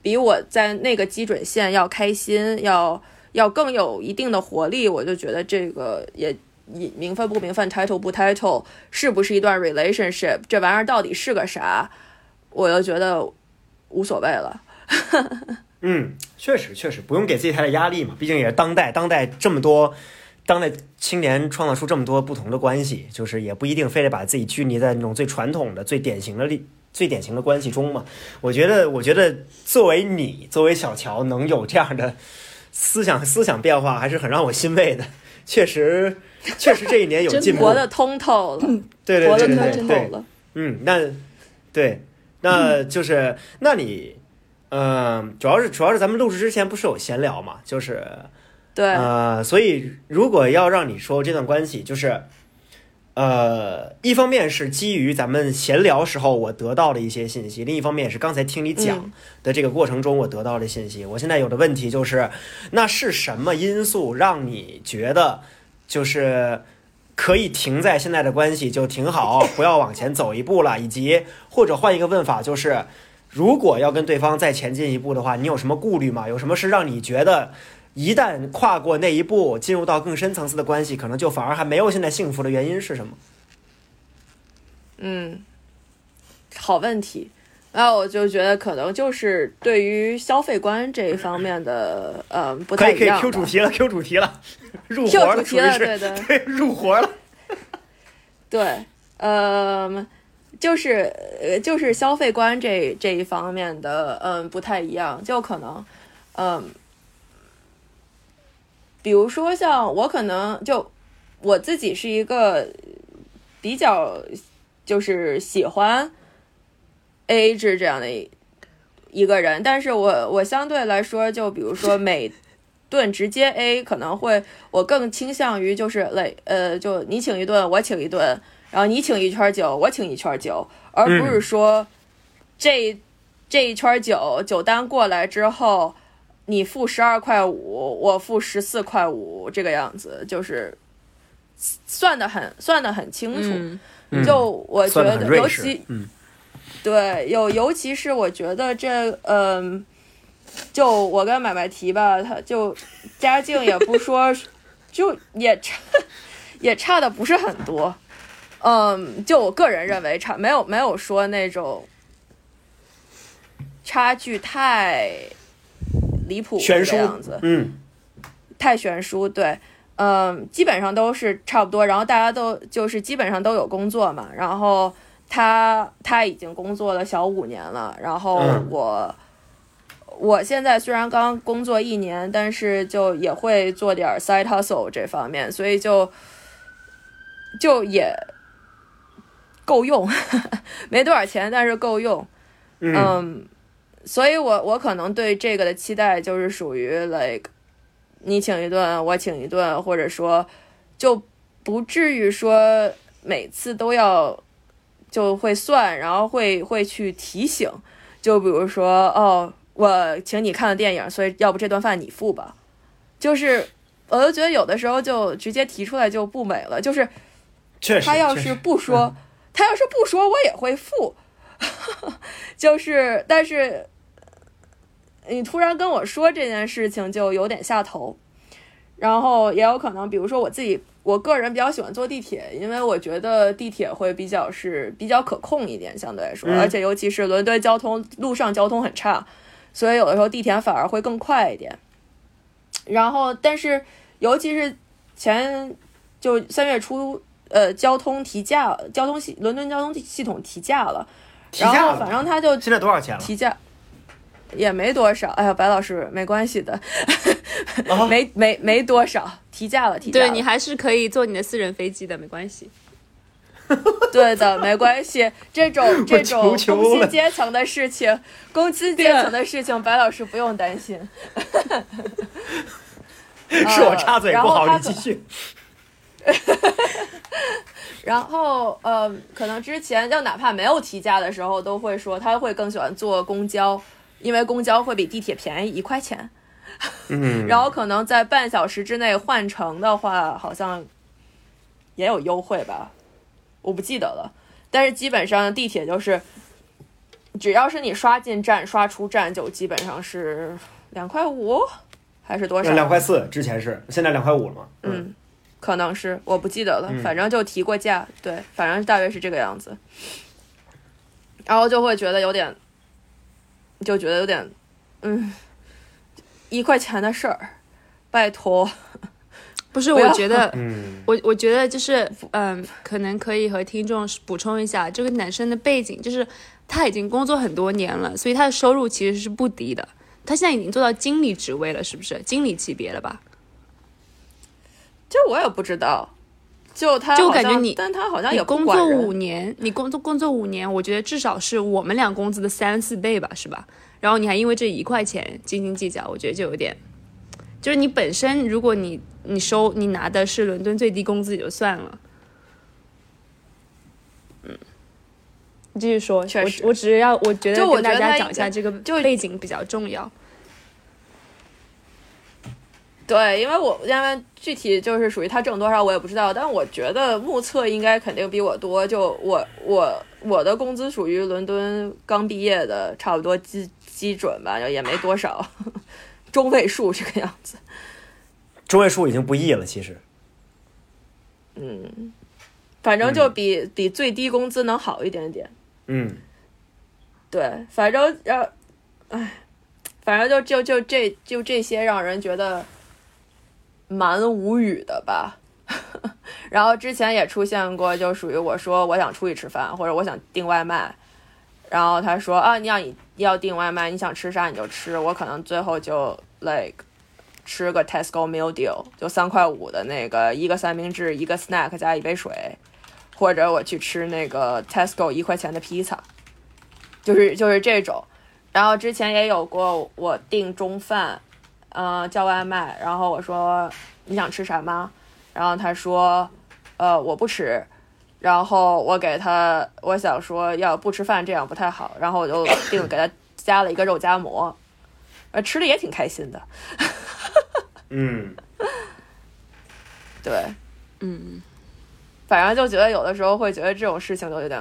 比我在那个基准线要开心，要要更有一定的活力，我就觉得这个也名分不名分，title 不 title，是不是一段 relationship，这玩意儿到底是个啥，我就觉得无所谓了。嗯，确实确实不用给自己太大压力嘛，毕竟也是当代，当代这么多，当代青年创造出这么多不同的关系，就是也不一定非得把自己拘泥在那种最传统的、最典型的、最典型的关系中嘛。我觉得，我觉得作为你，作为小乔，能有这样的思想思想变化，还是很让我欣慰的。确实，确实这一年有进步活，得通透了，对对对对对对，通透了。嗯，那对，那就是那你，嗯、主要是主要是咱们录制之前不是有闲聊嘛，就是对，呃，所以如果要让你说这段关系，就是呃，一方面是基于咱们闲聊时候我得到的一些信息，另一方面也是刚才听你讲嗯的这个过程中我得到的信息。我现在有的问题就是，那是什么因素让你觉得就是？可以停在现在的关系就挺好，不要往前走一步了，以及或者换一个问法，就是如果要跟对方再前进一步的话，你有什么顾虑吗？有什么是让你觉得一旦跨过那一步，进入到更深层次的关系，可能就反而还没有现在幸福的原因是什么？嗯，好问题。那我就觉得可能就是对于消费观这一方面的，嗯，不可以可以太一样吧。Q 主题了，Q 主题了，入活了，主题了，对对入活了。对，呃，就是呃，就是消费观这这一方面的，嗯，不太一样，就可能，嗯，比如说像我可能就我自己是一个比较就是喜欢 A A 制这样的一一个人，但是我我相对来说，就比如说每顿直接 A 可能会我更倾向于就是类呃，就你请一顿，我请一顿，然后你请一圈酒，我请一圈酒，而不是说这这一圈酒酒单过来之后，你付十二块五，我付十四块五，这个样子就是算的很算的很清楚。就我觉得尤其嗯对，有尤其是我觉得这，嗯，就我跟买卖提吧，他就家境也不说，就也差也差的不是很多，嗯，就我个人认为差没有没有说那种差距太离谱这样子，嗯。太悬殊，对，嗯，基本上都是差不多，然后大家都就是基本上都有工作嘛，然后他他已经工作了小五年了，然后嗯。我、我现在虽然刚工作一年，但是就也会做点儿 side hustle 这方面，所以就就也够用，没多少钱，但是够用，嗯。嗯，所以我我可能对这个的期待就是属于 like 你请一顿，我请一顿，或者说就不至于说每次都要就会算，然后会会去提醒，就比如说哦，我请你看了电影，所以要不这顿饭你付吧，就是。我就觉得有的时候就直接提出来就不美了，就是他要是不说，他要是不说，我也会付。就是，但是你突然跟我说这件事情，就有点下头。然后也有可能，比如说我自己，我个人比较喜欢坐地铁，因为我觉得地铁会比较是比较可控一点，相对来说，嗯而且尤其是伦敦交通路上交通很差，所以有的时候地铁反而会更快一点。然后，但是尤其是前就三月初，呃，交通提价，交通系伦敦交通系统提价了，然后提价了反正他就现在多少钱了？提价，也没多少。哎呀，白老师没关系的，啊 没没没多少，提价了，提价了。对你还是可以坐你的私人飞机的，没关系。对的，没关系。这种这种工薪阶层的事情，工薪阶层的事情，白老师不用担心。是我插嘴不好，你继续。然后，呃，可能之前就哪怕没有提价的时候，都会说他会更喜欢坐公交，因为公交会比地铁便宜一块钱。嗯，然后可能在半小时之内换乘的话，好像也有优惠吧，我不记得了。但是基本上地铁就是，只要是你刷进站、刷出站，就基本上是两块五，还是多少？两块四，之前是，现在两块五了嘛？嗯，可能是我不记得了，嗯反正就提过价，对，反正大约是这个样子。然后就会觉得有点，就觉得有点，嗯，一块钱的事儿，拜托，不是，我觉得，嗯，我我觉得就是，嗯，可能可以和听众补充一下，这个男生的背景就是他已经工作很多年了，所以他的收入其实是不低的。他现在已经做到经理职位了，是不是？经理级别了吧？这我也不知道，就他就感觉你但他好像你也工作五年，你工作工作五年，我觉得至少是我们俩工资的三四倍吧，是吧？然后你还因为这一块钱斤斤计较，我觉得就有点，就是你本身如果你你收你拿的是伦敦最低工资也就算了，嗯，你继续说，我我只是要我觉得跟大家讲一下这个就背景比较重要。对，因为我因为具体就是属于他挣多少我也不知道，但我觉得目测应该肯定比我多。就我我我的工资属于伦敦刚毕业的，差不多基基准吧，也没多少，中位数这个样子。中位数已经不易了，其实。嗯反正就比、比最低工资能好一点点。嗯，对，反正让，唉，反正就就就这就这些让人觉得蛮无语的吧。然后之前也出现过，就属于我说我想出去吃饭，或者我想订外卖，然后他说啊，你要你要订外卖，你想吃啥你就吃，我可能最后就 like 吃个 Tesco meal deal，就三块五的那个一个三明治，一个 snack 加一杯水，或者我去吃那个 Tesco 一块钱的披萨。就是就是这种。然后之前也有过我订中饭，呃，叫外卖，然后我说你想吃什么？然后他说，呃，我不吃。然后我给他，我想说要不吃饭这样不太好，然后我就定给他加了一个肉夹馍，呃，吃的也挺开心的。嗯，对，嗯，反正就觉得有的时候会觉得这种事情就有点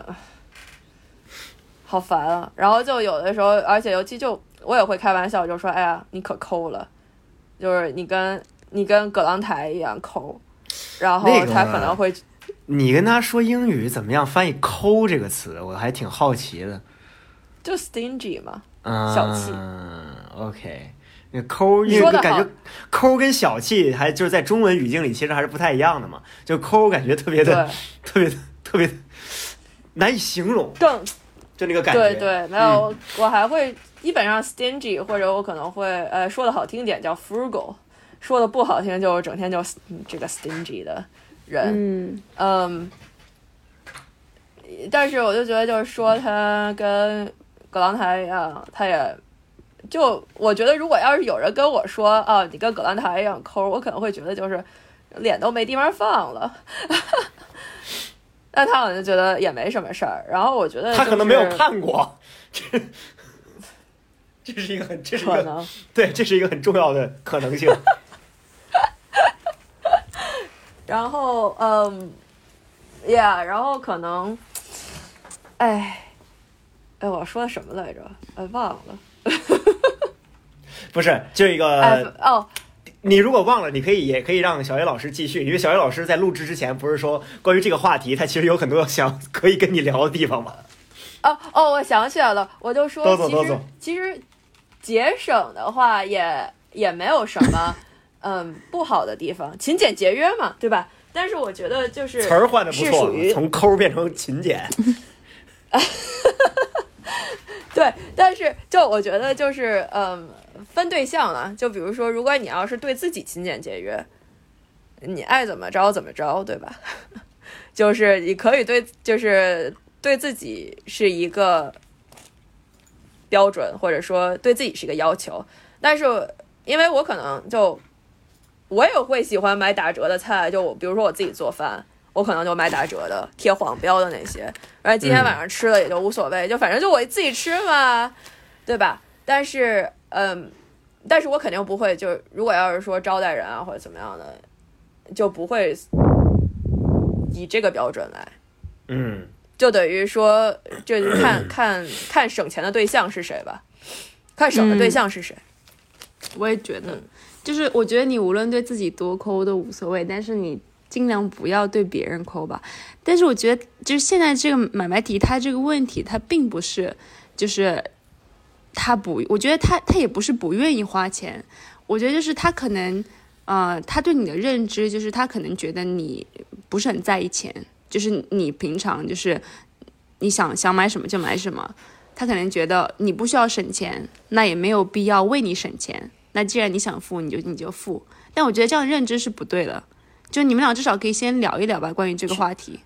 好烦啊。然后就有的时候，而且尤其就我也会开玩笑，就说：“哎呀，你可抠了，就是你跟你跟葛朗台一样抠。”然后他可能会你跟他说英语怎么样翻译“抠”这个词，我还挺好奇的。就 stingy 嘛，嗯，小气 OK，那抠，因为感觉抠跟小气还就是在中文语境里其实还是不太一样的嘛。就抠感觉特别的、特别的、特别的难以形容，更就那个感觉。对对，没有，我还会基本上 stingy，或者我可能会呃说的好听点叫 frugal，说的不好听就是整天就嗯这个 stingy 的人。嗯，嗯，但是我就觉得，就是说他跟葛朗台一样，他也就我觉得，如果要是有人跟我说啊，你跟葛朗台一样抠，我可能会觉得就是脸都没地方放了。但他好像觉得也没什么事儿，然后我觉得、他可能没有，看过，这这是一个很这是一个可能 对，这是一个很重要的可能性。然后嗯，yeah，然后可能，哎，哎，我说的什么来着？哎，忘了。不是，就一个、哎，哦，你如果忘了，你可以也可以让小野老师继续，因为小野老师在录制之前不是说关于这个话题，他其实有很多想可以跟你聊的地方吗？哦哦，我想起来了，我就说，其走都走其实节省的话也也没有什么 嗯不好的地方，勤俭节约嘛，对吧？但是我觉得就是词儿换的不错从抠变成勤俭。对，但是就我觉得就是嗯，分对象了。就比如说，如果你要是对自己勤俭节约，你爱怎么着怎么着，对吧？就是你可以对，就是对自己是一个标准，或者说对自己是一个要求。但是因为我可能就我也会喜欢买打折的菜，就比如说我自己做饭。我可能就买打折的、贴黄标的那些，而今天晚上吃了也就无所谓，就反正就我自己吃嘛，对吧？但是，嗯，但是我肯定不会，就如果要是说招待人啊或者怎么样的，就不会以这个标准来，嗯，就等于说，就 是看看看省钱的对象是谁吧，看省的对象是谁。我也觉得，嗯就是我觉得你无论对自己多抠都无所谓，但是你尽量不要对别人抠吧。但是我觉得，就是现在这个买卖题，它这个问题，它并不是就是他不，我觉得他他也不是不愿意花钱，我觉得就是他可能呃，他对你的认知就是他可能觉得你不是很在意钱，就是你平常就是你想想买什么就买什么。他可能觉得你不需要省钱，那也没有必要为你省钱。那既然你想付，你就你就付。但我觉得这样认知是不对的。就你们俩至少可以先聊一聊吧，关于这个话题。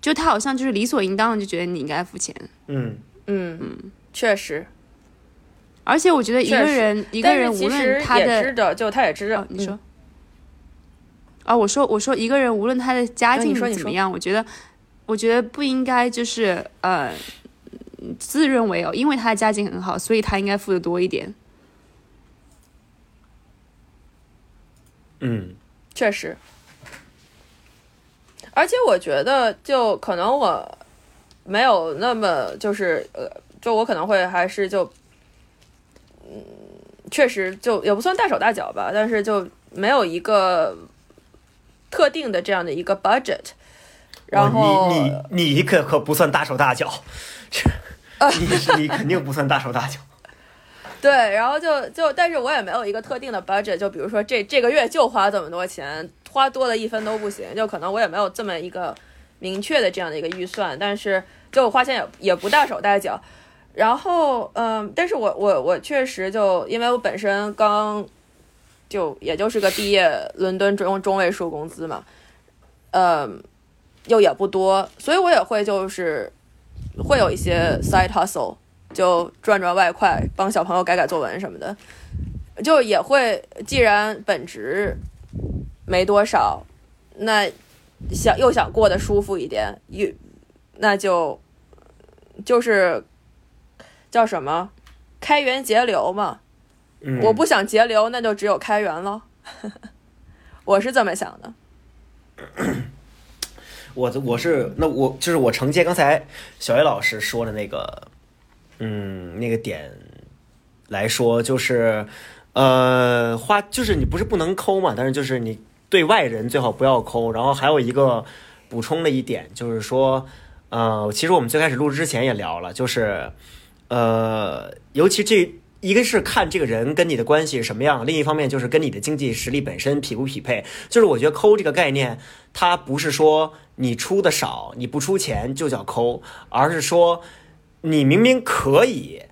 就他好像就是理所应当的就觉得你应该付钱，嗯，嗯嗯，确实，而且我觉得一个人一个人无其实论他的也知道，就他也知道哦，，你说嗯。啊、我说我说一个人无论他的家嗯境说你说怎么样，我觉得我觉得不应该就是呃自认为哦，因为他的家境很好，所以他应该付的多一点。嗯，确实，而且我觉得，就可能我没有那么就是呃，就我可能会还是就，嗯，确实就也不算大手大脚吧，但是就没有一个特定的这样的一个 budget，然后哇你你你可可不算大手大脚，这你是你肯定不算大手大脚。对，然后就就，但是我也没有一个特定的 budget，就比如说这这个月就花这么多钱，花多了一分都不行，就可能我也没有这么一个明确的这样的一个预算，但是就花钱也也不大手大脚。然后，嗯，但是我我我确实就因为我本身刚就也就是个毕业伦敦中中位数工资嘛，嗯，又也不多，所以我也会就是会有一些 side hustle。就赚赚外快，帮小朋友改改作文什么的，就也会。既然本职没多少，那想又想过得舒服一点，又那就就是叫什么开源节流嘛。嗯，我不想节流，那就只有开源了。我是这么想的。我我是那我就是我承接刚才小叶老师说的那个，嗯，那个点来说，就是呃花就是你不是不能抠嘛，但是就是你对外人最好不要抠。然后还有一个补充的一点就是说，呃，其实我们最开始录制之前也聊了，就是呃，尤其这。一个是看这个人跟你的关系什么样，另一方面就是跟你的经济实力本身匹不匹配。就是我觉得抠这个概念，它不是说你出的少，你不出钱就叫抠，而是说你明明可以，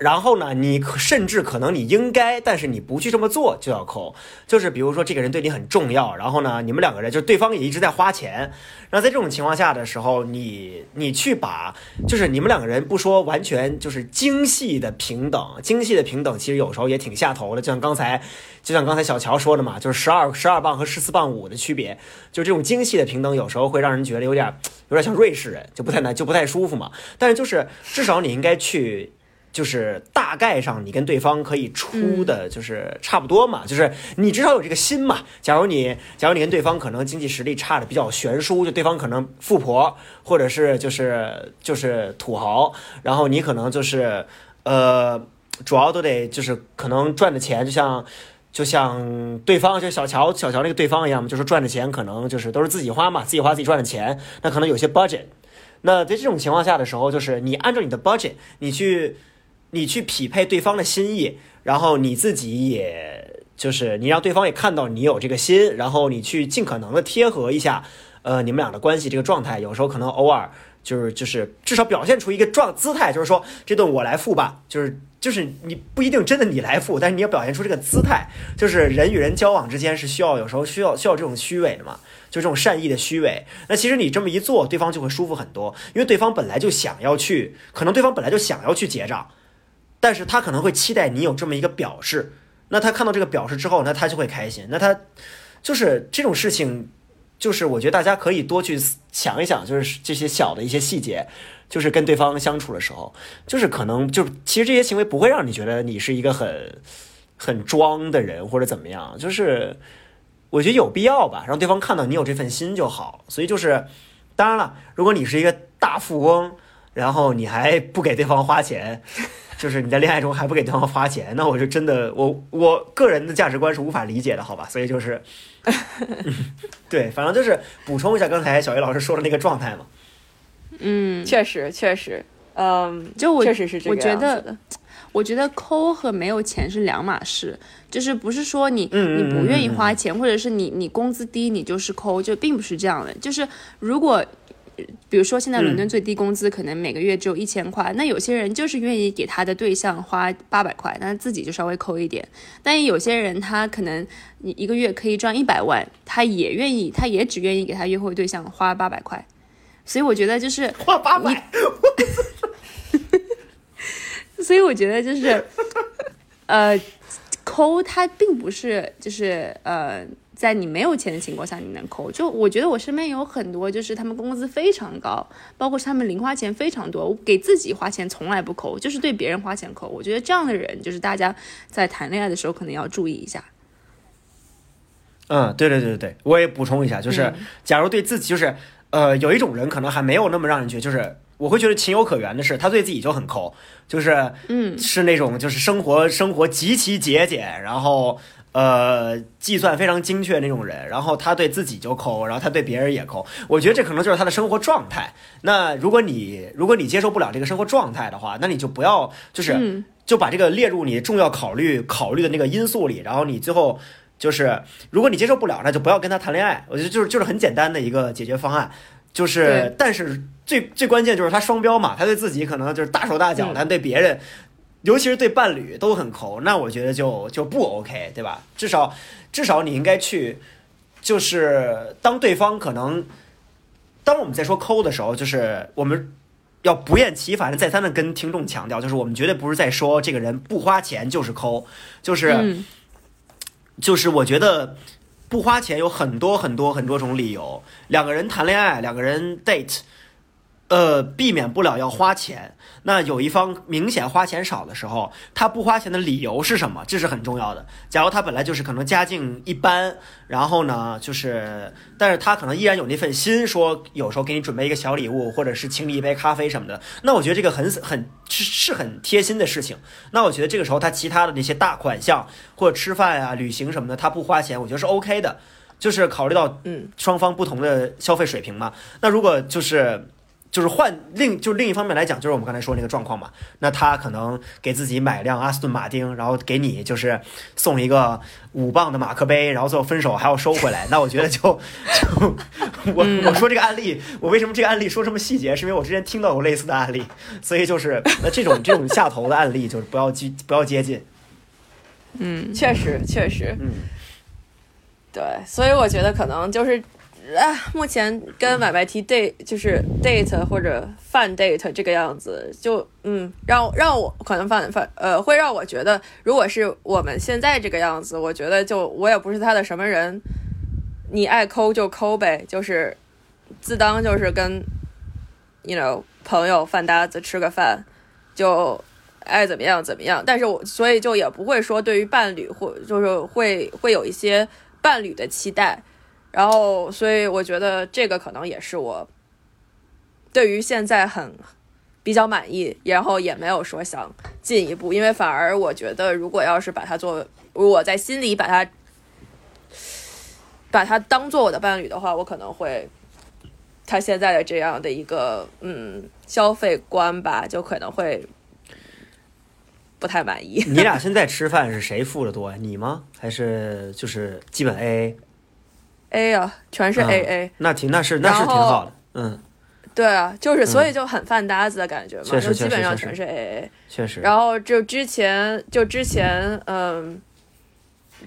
然后呢，你甚至可能你应该，但是你不去这么做就要抠。就是比如说这个人对你很重要，然后呢，你们两个人就对方也一直在花钱，然后在这种情况下的时候，你你去把就是你们两个人不说完全就是精细的平等，精细的平等其实有时候也挺下头的，就像刚才就像刚才小乔说的嘛，就是十二十二磅和十四磅五的区别，就这种精细的平等有时候会让人觉得有点有点像瑞士人，就不太难就不太舒服嘛。但是就是至少你应该去。就是大概上你跟对方可以出的，就是差不多嘛，就是你至少有这个心嘛。假如你假如你跟对方可能经济实力差的比较悬殊，就对方可能富婆，或者是就是就是土豪，然后你可能就是呃，主要都得就是可能赚的钱，就像就像对方就小乔小乔那个对方一样嘛，就是赚的钱可能就是都是自己花嘛，自己花自己赚的钱，那可能有些 budget。那在这种情况下的时候，就是你按照你的 budget，你去。你去匹配对方的心意，然后你自己也就是你让对方也看到你有这个心，然后你去尽可能的贴合一下，呃，你们俩的关系这个状态。有时候可能偶尔就是就是至少表现出一个状姿态，就是说这顿我来付吧，就是就是你不一定真的你来付，但是你要表现出这个姿态，就是人与人交往之间是需要有时候需要需要这种虚伪的嘛，就这种善意的虚伪。那其实你这么一做，对方就会舒服很多，因为对方本来就想要去，可能对方本来就想要去结账，但是他可能会期待你有这么一个表示，那他看到这个表示之后，那他就会开心，那他就是这种事情。就是我觉得大家可以多去想一想，就是这些小的一些细节，就是跟对方相处的时候，就是可能就其实这些行为不会让你觉得你是一个很很装的人或者怎么样，就是我觉得有必要吧，让对方看到你有这份心就好。所以就是当然了，如果你是一个大富翁，然后你还不给对方花钱。就是你在恋爱中还不给对方花钱，那我就真的我我个人的价值观是无法理解的，好吧？所以就是，对，反正就是补充一下刚才小叶老师说的那个状态嘛。嗯，确实确实，嗯，就我确实是这个样子的。我觉得抠和没有钱是两码事，就是不是说你你不愿意花钱，或者是你你工资低你就是抠，就并不是这样的。就是如果。比如说，现在伦敦最低工资可能每个月只有一千块，那有些人就是愿意给他的对象花八百块，那自己就稍微抠一点。但有些人他可能你一个月可以赚一百万，他也愿意，他也只愿意给他约会对象花八百块。所以我觉得就是 花八百，所以我觉得就是，呃，抠他并不是就是呃。在你没有钱的情况下，你能抠？就我觉得我身边有很多，就是他们工资非常高，包括他们零花钱非常多，我给自己花钱从来不抠，就是对别人花钱抠。我觉得这样的人，就是大家在谈恋爱的时候可能要注意一下。嗯，对对对对对，我也补充一下，就是假如对自己，就是呃，有一种人可能还没有那么让人觉得，就是我会觉得情有可原的是，他对自己就很抠，就是嗯，是那种就是生活生活极其节俭，然后。呃，计算非常精确那种人，然后他对自己就抠，然后他对别人也抠。我觉得这可能就是他的生活状态。那如果你如果你接受不了这个生活状态的话，那你就不要就是就把这个列入你重要考虑考虑的那个因素里。然后你最后就是，如果你接受不了，那就不要跟他谈恋爱。我觉得就是就是很简单的一个解决方案。就是，但是最最关键就是他双标嘛，他对自己可能就是大手大脚，但对别人。尤其是对伴侣都很抠，那我觉得就就不 OK，对吧？至少至少你应该去，就是当对方可能，当我们在说抠的时候，就是我们要不厌其烦的再三的跟听众强调，就是我们绝对不是在说这个人不花钱就是抠，就是就是我觉得不花钱有很多很多很多种理由，两个人谈恋爱，两个人 date。呃，避免不了要花钱。那有一方明显花钱少的时候，他不花钱的理由是什么？这是很重要的。假如他本来就是可能家境一般，然后呢，就是，但是他可能依然有那份心，说有时候给你准备一个小礼物，或者是请你一杯咖啡什么的。那我觉得这个很很是是很贴心的事情。那我觉得这个时候他其他的那些大款项或者吃饭啊、旅行什么的，他不花钱，我觉得是 OK 的。就是考虑到嗯双方不同的消费水平嘛。那如果就是。就是换另就另一方面来讲，就是我们刚才说那个状况嘛。那他可能给自己买辆阿斯顿马丁，然后给你就是送一个五磅的马克杯，然后最后分手还要收回来。那我觉得就就 我我说这个案例，我为什么这个案例说这么细节？是因为我之前听到过类似的案例，所以就是那这种这种下头的案例，就是不要接不要接近。嗯，确实确实，嗯，对，所以我觉得可能就是。啊，目前跟买卖提 date 就是 date 或者泛 date 这个样子，就嗯，让让我可能泛泛呃，会让我觉得，如果是我们现在这个样子，我觉得就我也不是他的什么人，你爱抠就抠呗，就是自当就是跟，you know 朋友饭搭子吃个饭，就爱怎么样怎么样，但是我所以就也不会说对于伴侣或就是会会有一些伴侣的期待。然后，所以我觉得这个可能也是我对于现在很比较满意，然后也没有说想进一步，因为反而我觉得，如果要是把他做，我在心里把他把他当做我的伴侣的话，我可能会他现在的这样的一个嗯消费观吧，就可能会不太满意。你俩现在吃饭是谁付的多呀？你吗？还是就是基本 A A？A？A 啊，全是 A A，那挺那是那是挺好的，嗯，对啊，就是所以就很饭搭子的感觉嘛，就基本上全是 AA。确实。然后就之前就之前嗯。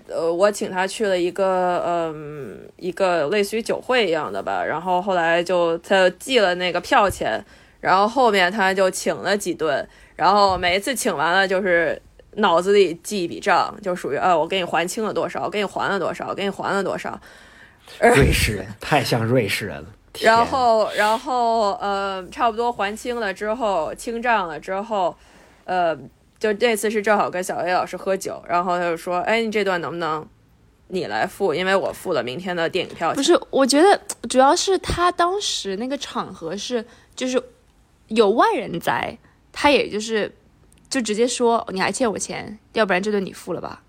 呃，我请他去了一个，嗯，一个类似于酒会一样的吧。然后后来就他就寄了那个票钱，然后后面他就请了几顿，然后每一次请完了就是脑子里记一笔账，就属于，呃，我给你还清了多少，我给你还了多少，我给你还了多少。瑞士人 太像瑞士人了。然后，然后，呃，差不多还清了之后，清账了之后，呃。就这次是正好跟小 A 老师喝酒，然后他就说：“哎，你这段能不能你来付？因为我付了明天的电影票。”不是，我觉得主要是他当时那个场合是就是有外人在，他也就是就直接说：“你还欠我钱，要不然这顿你付了吧。”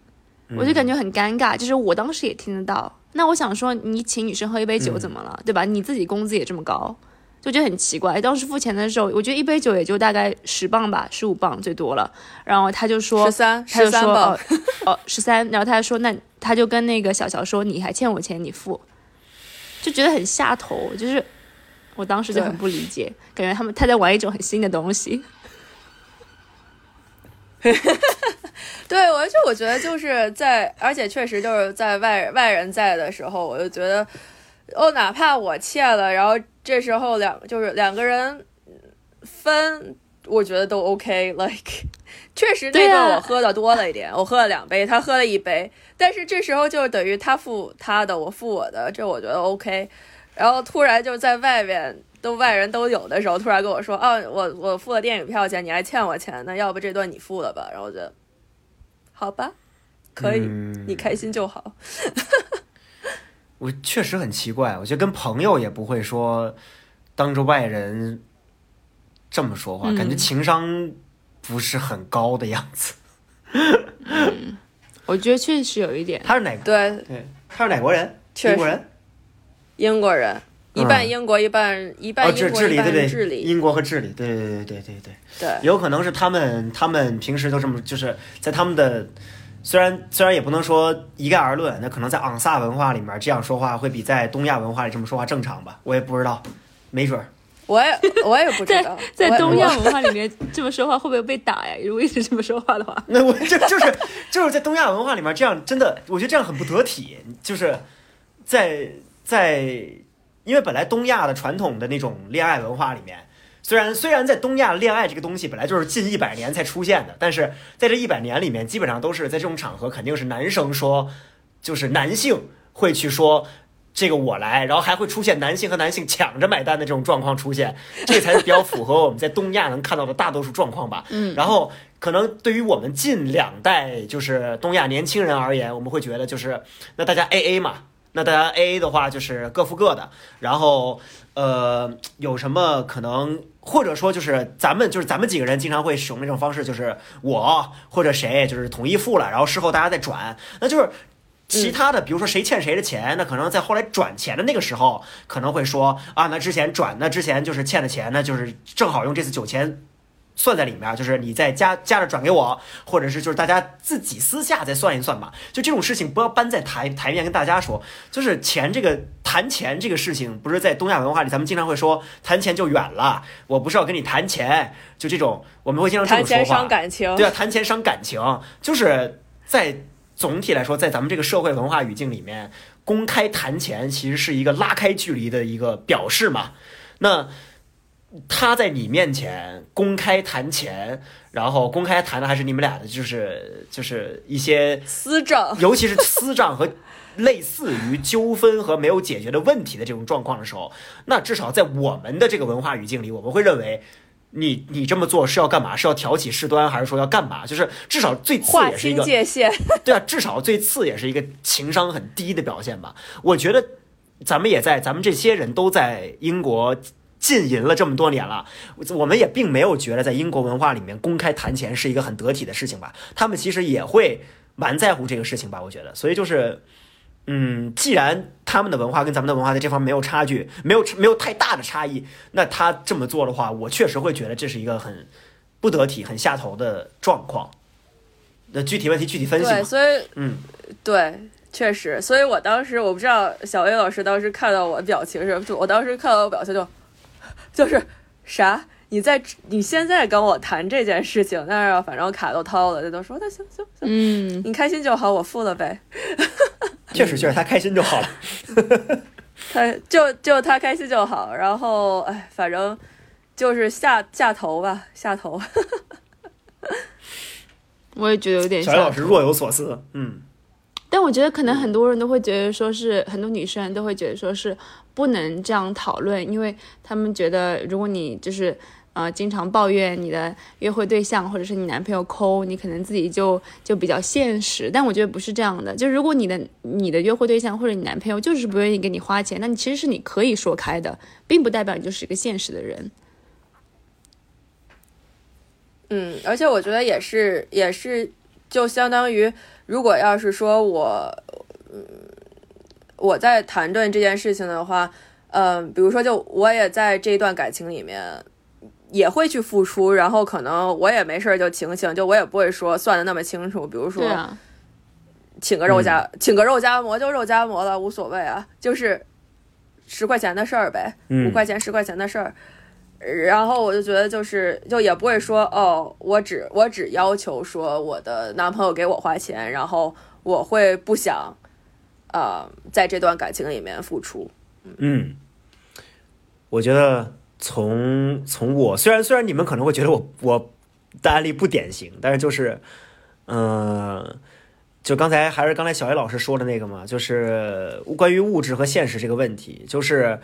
我就感觉很尴尬，就是我当时也听得到。那我想说，你请女生喝一杯酒怎么了，对吧？你自己工资也这么高。就觉得很奇怪，当时付钱的时候，我觉得一杯酒也就大概十磅吧，十五磅最多了。然后他就说十三，他就说哦哦十三，然后他就说那他就跟那个小乔说你还欠我钱，你付，就觉得很下头。就是我当时就很不理解，感觉他们他在玩一种很新的东西。对，我就我觉得就是在，而且确实就是在外外人在的时候，我就觉得哦，哪怕我欠了，然后。这时候两就是两个人分，我觉得都 OK。Like，确实那个我喝的多了一点，我喝了两杯，他喝了一杯。但是这时候就等于他付他的，我付我的，这我觉得 OK。然后突然就在外面都外人都有的时候，突然跟我说：“哦，我我付了电影票钱，你还欠我钱呢，要不这段你付了吧？”然后我觉得好吧，可以，你开心就好。我确实很奇怪，我觉得跟朋友也不会说当着外人这么说话，感觉情商不是很高的样子。嗯，我觉得确实有一点。他是哪个？对对，他是哪国人？英国人。英国人，一半英国，一半一半英国，一半智利。英国和智利，对对对对对对对。有可能是他们，他们平时都这么，就是在他们的。虽然虽然也不能说一概而论，那可能在昂萨文化里面这样说话会比在东亚文化里这么说话正常吧？我也不知道，没准儿。我也我也不知道，在东亚文化里面这么说话会不会被打呀？如果一直这么说话的话，那我这就是就是在东亚文化里面这样真的，我觉得这样很不得体。就是在在，因为本来东亚的传统的那种恋爱文化里面。虽然虽然在东亚恋爱这个东西本来就是近一百年才出现的，但是在这一百年里面，基本上都是在这种场合，肯定是男生说，就是男性会去说这个我来，然后还会出现男性和男性抢着买单的这种状况出现，这才是比较符合我们在东亚能看到的大多数状况吧。嗯，然后可能对于我们近两代就是东亚年轻人而言，我们会觉得就是那大家 A A 嘛。那大家 A A 的话就是各付各的，然后呃有什么可能，或者说就是咱们就是咱们几个人经常会使用那种方式，就是我或者谁就是统一付了，然后事后大家再转，那就是其他的，比如说谁欠谁的钱，那可能在后来转钱的那个时候可能会说啊，那之前转那之前就是欠的钱，那就是正好用这次酒钱。算在里面，就是你再加加着转给我，或者是就是大家自己私下再算一算吧。就这种事情不要搬在台台面跟大家说。就是钱这个谈钱这个事情，不是在东亚文化里，咱们经常会说谈钱就远了。我不是要跟你谈钱，就这种我们会经常这么说话。谈钱伤感情。对啊，谈钱伤感情，就是在总体来说，在咱们这个社会文化语境里面，公开谈钱其实是一个拉开距离的一个表示嘛。那。他在你面前公开谈钱，然后公开谈的还是你们俩的，就是就是一些私账，尤其是私账和类似于纠纷和没有解决的问题的这种状况的时候，那至少在我们的这个文化语境里，我们会认为你你这么做是要干嘛？是要挑起事端，还是说要干嘛？就是至少最次也是一个界限，对啊，至少最次也是一个情商很低的表现吧。我觉得咱们也在，咱们这些人都在英国。浸淫了这么多年了，我们也并没有觉得在英国文化里面公开谈钱是一个很得体的事情吧？他们其实也会蛮在乎这个事情吧？我觉得，所以就是，嗯，既然他们的文化跟咱们的文化在这方面没有差距，没有没有太大的差异，那他这么做的话，我确实会觉得这是一个很不得体、很下头的状况。那具体问题具体分析对，所以，嗯，对，确实，所以我当时我不知道小 A 老师当时看到我的表情是，就我当时看到我表情就。就是啥？你在你现在跟我谈这件事情，但是反正卡都掏了，这都说那行行行，嗯，你开心就好，我付了呗。确实确实，他开心就好了。他就就他开心就好，然后哎，反正就是下下头吧，下头。我也觉得有点像小艾老师若有所思，嗯，但我觉得可能很多人都会觉得说是很多女生都会觉得说是不能这样讨论，因为他们觉得如果你就是呃经常抱怨你的约会对象或者是你男朋友抠，你可能自己就就比较现实。但我觉得不是这样的，就如果你的你的约会对象或者你男朋友就是不愿意给你花钱，那你其实是你可以说开的，并不代表你就是一个现实的人。嗯，而且我觉得也是，也是，就相当于，如果要是说我，嗯，我在谈论这件事情的话，嗯、比如说，就我也在这段感情里面也会去付出，然后可能我也没事儿就请请，就我也不会说算的那么清楚，比如说啊，请个肉夹，请个肉夹馍就肉夹馍了，无所谓啊，就是十块钱的事儿呗，嗯。五块钱十块钱的事儿。然后我就觉得，就是就也不会说哦，我只我只要求说我的男朋友给我花钱，然后我会不想，呃，在这段感情里面付出。嗯，我觉得从从我虽然虽然你们可能会觉得我我的案例不典型，但是就是，嗯、就刚才还是刚才小叶老师说的那个嘛，就是关于物质和现实这个问题，就是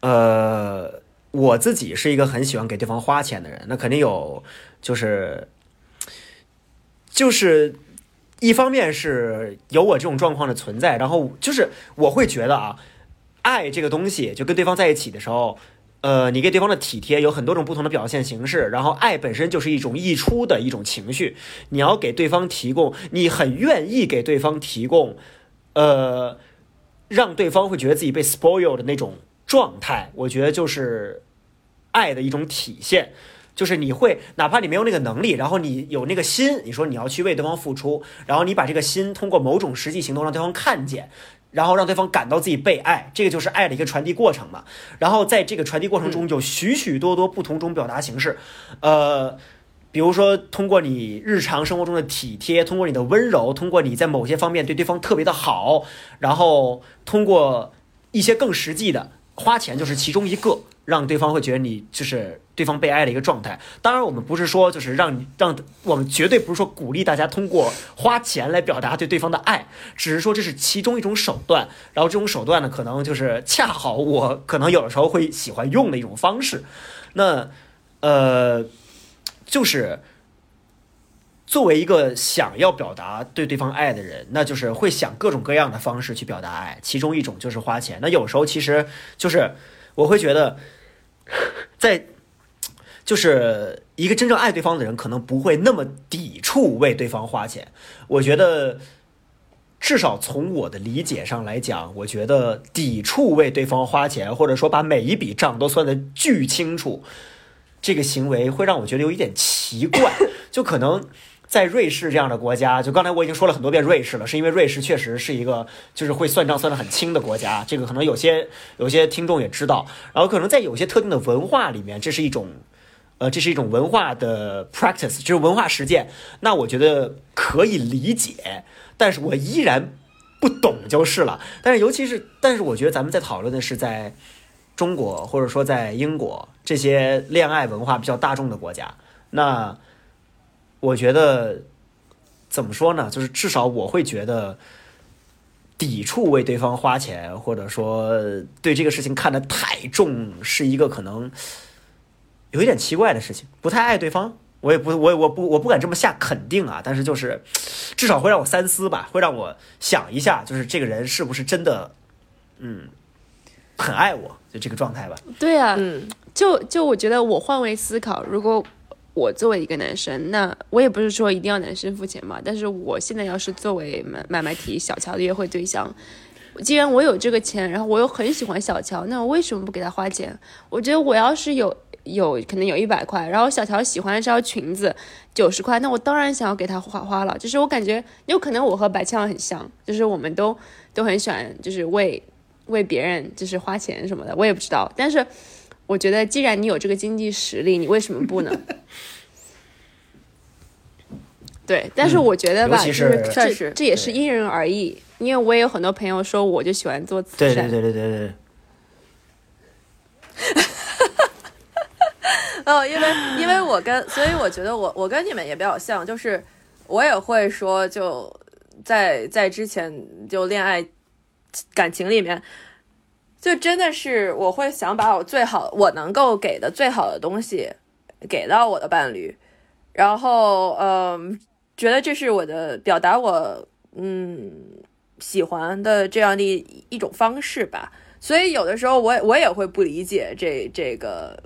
呃，我自己是一个很喜欢给对方花钱的人，那肯定有就是就是一方面是有我这种状况的存在，然后就是我会觉得啊，爱这个东西，就跟对方在一起的时候，呃，你给对方的体贴有很多种不同的表现形式，然后爱本身就是一种溢出的一种情绪，你要给对方提供，你很愿意给对方提供，呃，让对方会觉得自己被 spoil 的那种状态，我觉得就是爱的一种体现。就是你会，哪怕你没有那个能力，然后你有那个心，你说你要去为对方付出，然后你把这个心通过某种实际行动让对方看见，然后让对方感到自己被爱，这个就是爱的一个传递过程嘛。然后在这个传递过程中，有许许多多不同种表达形式，呃，比如说通过你日常生活中的体贴，通过你的温柔，通过你在某些方面对对方特别的好，然后通过一些更实际的花钱，就是其中一个，让对方会觉得你就是对方被爱的一个状态。当然，我们不是说就是让让我们绝对不是说鼓励大家通过花钱来表达对对方的爱，只是说这是其中一种手段。然后这种手段呢，可能就是恰好我可能有的时候会喜欢用的一种方式。那呃，就是作为一个想要表达对对方爱的人，那就是会想各种各样的方式去表达爱，其中一种就是花钱。那有时候其实就是我会觉得，在就是一个真正爱对方的人，可能不会那么抵触为对方花钱。我觉得。至少从我的理解上来讲，我觉得抵触为对方花钱，或者说把每一笔账都算得巨清楚，这个行为会让我觉得有一点奇怪。就可能在瑞士这样的国家，就刚才我已经说了很多遍瑞士了，是因为瑞士确实是一个就是会算账算得很清的国家，这个可能有些有些听众也知道。然后可能在有些特定的文化里面，这是一种。呃，这是一种文化的 practice，就是文化实践。那我觉得可以理解，但是我依然不懂就是了。但是尤其是，但是我觉得咱们在讨论的是在中国或者说在英国这些恋爱文化比较大众的国家。那我觉得怎么说呢？就是至少我会觉得抵触为对方花钱，或者说对这个事情看得太重，是一个可能。有一点奇怪的事情，不太爱对方，我也不，我我不我不敢这么下肯定啊，但是就是至少会让我三思吧，会让我想一下，就是这个人是不是真的，嗯，很爱我，就这个状态吧。对啊，嗯，就就我觉得我换位思考，如果我作为一个男生，那我也不是说一定要男生付钱嘛，但是我现在要是作为买买买提小乔的约会对象，既然我有这个钱，然后我又很喜欢小乔，那我为什么不给他花钱？我觉得我要是有有可能有一百块，然后小乔喜欢这条裙子九十块，那我当然想要给她花花了。就是我感觉有可能我和白枪很像，就是我们都都很喜欢，就是为为别人就是花钱什么的，我也不知道，但是。我觉得既然你有这个经济实力，你为什么不呢？对，但是嗯我觉得吧，就是确这实这也是因人而异。因为我也有很多朋友说，我就喜欢做慈善，对对对对对对，哦，因为因为我跟，所以我觉得我我跟你们也比较像，就是我也会说，就在在之前就恋爱感情里面，就真的是我会想把我最好我能够给的最好的东西给到我的伴侣，然后嗯，觉得这是我的表达我嗯喜欢的这样的一一种方式吧。所以有的时候我也我也会不理解这这个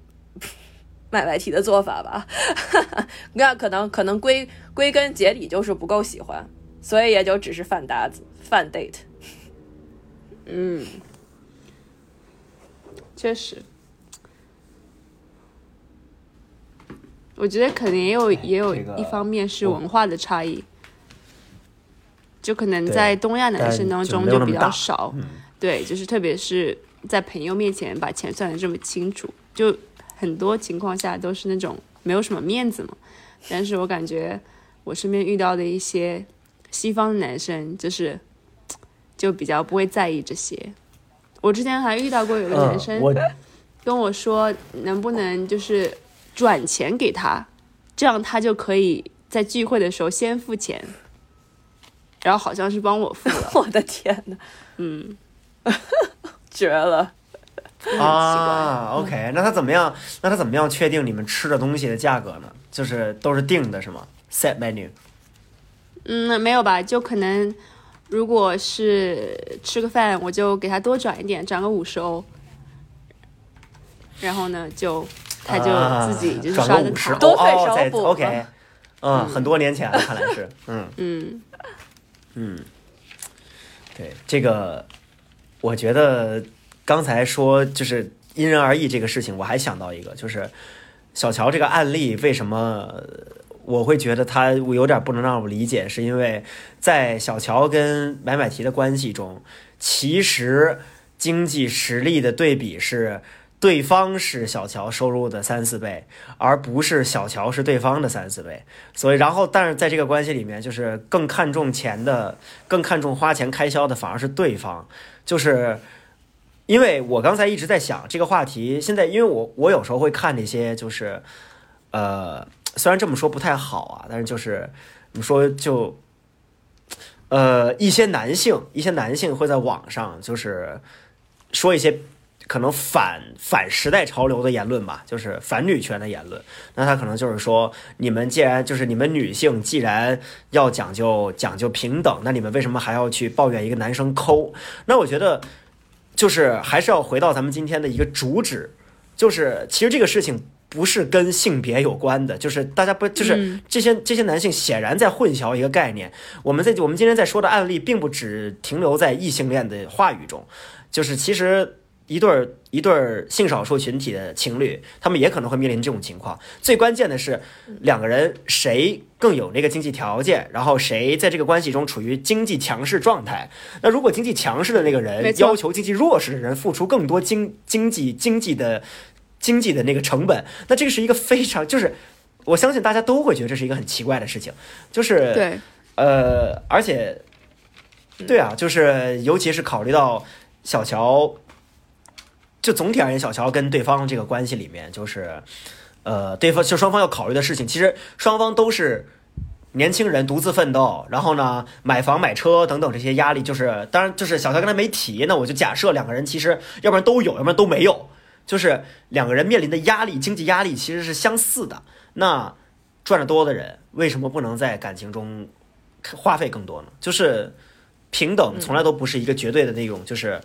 卖外题的做法吧。那可能可能归归根结底就是不够喜欢，所以也就只是饭搭子饭 date。嗯，确实，我觉得可能也有也有这个一方面是文化的差异，就可能在东亚男生当中就比较少，嗯对，就是特别是在朋友面前把钱算的这么清楚，就很多情况下都是那种没有什么面子嘛。但是我感觉我身边遇到的一些西方的男生，就是就比较不会在意这些。我之前还遇到过有个男嗯，生跟我说，能不能就是转钱给他，这样他就可以在聚会的时候先付钱，然后好像是帮我付了。我的天呐，嗯，绝了！啊，OK，那他怎么样？那他怎么样确定你们吃的东西的价格呢？就是都是定的是吗？Set menu。嗯，没有吧？就可能如果是吃个饭，我就给他多转一点，转个五十欧。然后呢，就他就自己就是刷的卡。个五十欧多费哦，在少补 OK，嗯，很多年前了，看来是，嗯 嗯嗯，对这个，我觉得刚才说就是因人而异这个事情，我还想到一个，就是小乔这个案例为什么我会觉得他我有点不能让我理解，是因为在小乔跟买买提的关系中，其实经济实力的对比是。对方是小乔收入的三四倍，而不是小乔是对方的三四倍。所以，然后，但是在这个关系里面，就是更看重钱的，更看重花钱开销的，反而是对方。就是因为我刚才一直在想这个话题，现在因为我我有时候会看那些，就是呃，虽然这么说不太好啊，但是就是怎么说就呃，一些男性，一些男性会在网上就是说一些。可能反反时代潮流的言论吧，就是反女权的言论。那他可能就是说，你们既然就是你们女性既然要讲究讲究平等，那你们为什么还要去抱怨一个男生抠？那我觉得就是还是要回到咱们今天的一个主旨，就是其实这个事情不是跟性别有关的，就是大家不就是嗯这些这些男性显然在混淆一个概念。我们在我们今天在说的案例，并不只停留在异性恋的话语中，就是其实。一对儿一对儿性少数群体的情侣，他们也可能会面临这种情况。最关键的是，两个人谁更有那个经济条件，然后谁在这个关系中处于经济强势状态。那如果经济强势的那个人要求经济弱势的人付出更多经经济经济的经济的那个成本，那这个是一个非常就是，我相信大家都会觉得这是一个很奇怪的事情，就是对，呃，而且，对啊，就是尤其是考虑到小乔，就总体而言，小乔跟对方这个关系里面，就是呃，对方就双方要考虑的事情，其实双方都是年轻人独自奋斗，然后呢，买房买车等等这些压力，就是当然就是小乔刚才没提，那我就假设两个人其实要不然都有，要不然都没有，就是两个人面临的压力，经济压力其实是相似的。那赚得多的人为什么不能在感情中花费更多呢？就是平等从来都不是一个绝对的那种，就是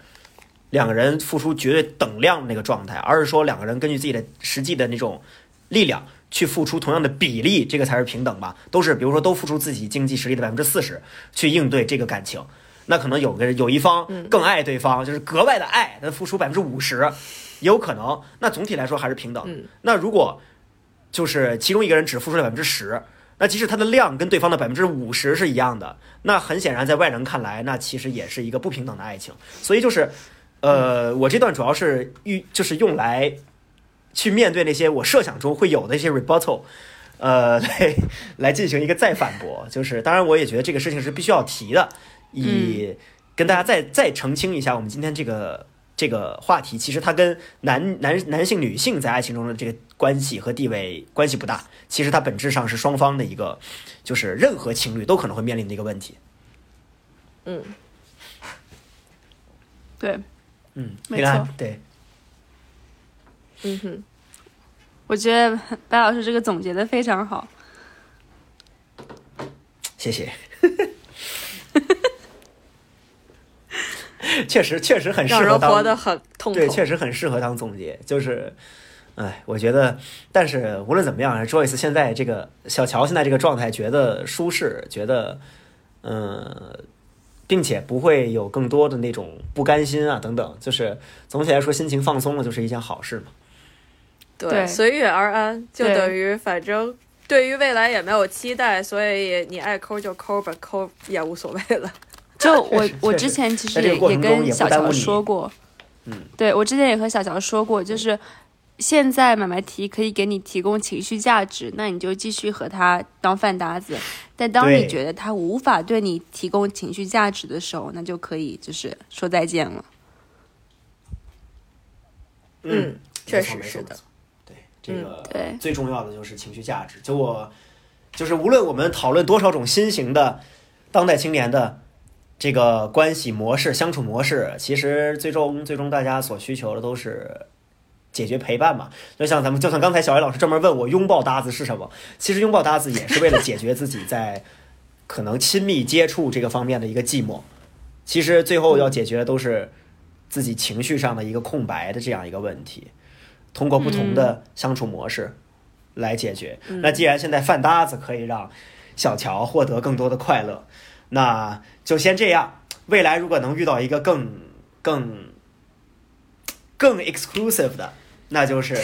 两个人付出绝对等量的那个状态，而是说两个人根据自己的实际的那种力量去付出同样的比例，这个才是平等吧？都是比如说都付出自己经济实力的百分之四十去应对这个感情。那可能有个有一方更爱对方，就是格外的爱，他付出百分之五十，也有可能。那总体来说还是平等。嗯那如果就是其中一个人只付出了百分之十，那即使他的量跟对方的百分之五十是一样的，那很显然在外人看来，那其实也是一个不平等的爱情。所以就是，呃，我这段主要是预就是用来去面对那些我设想中会有的一些 rebuttal，呃，来来进行一个再反驳。就是当然，我也觉得这个事情是必须要提的，以跟大家再再澄清一下，我们今天这个这个话题，其实它跟男男男性女性在爱情中的这个关系和地位关系不大，其实它本质上是双方的一个，就是任何情侣都可能会面临的一个问题。嗯，对，嗯，没错对，嗯哼，我觉得白老师这个总结的非常好。谢谢。确实，确实很适合当活得很痛对，确实很适合当总结。就是，哎，我觉得，但是无论怎么样，Joyce 现在这个小乔现在这个状态，觉得舒适，觉得，嗯、并且不会有更多的那种不甘心啊等等。就是总体来说，心情放松了，就是一件好事嘛。对，对随遇而安，就等于反正对于未来也没有期待，所以你爱抠就抠吧，抠也无所谓了。就我我之前其实也也跟小乔说过，嗯，对我之前也和小乔说过，就是现在买卖提可以给你提供情绪价值，那你就继续和他当饭搭子。但当你觉得他无法对你提供情绪价值的时候，那就可以就是说再见了。嗯，确实是的对，这个对最重要的就是情绪价值。就我，就是无论我们讨论多少种新型的当代青年的这个关系模式、相处模式，其实最终最终大家所需求的都是解决陪伴嘛。就像咱们，就像刚才小艾老师专门问我拥抱搭子是什么，其实拥抱搭子也是为了解决自己在 可能亲密接触这个方面的一个寂寞。其实最后要解决的都是自己情绪上的一个空白的这样一个问题。通过不同的相处模式来解决。那既然现在饭搭子可以让小乔获得更多的快乐，那就先这样。未来如果能遇到一个更更更 exclusive 的，那就是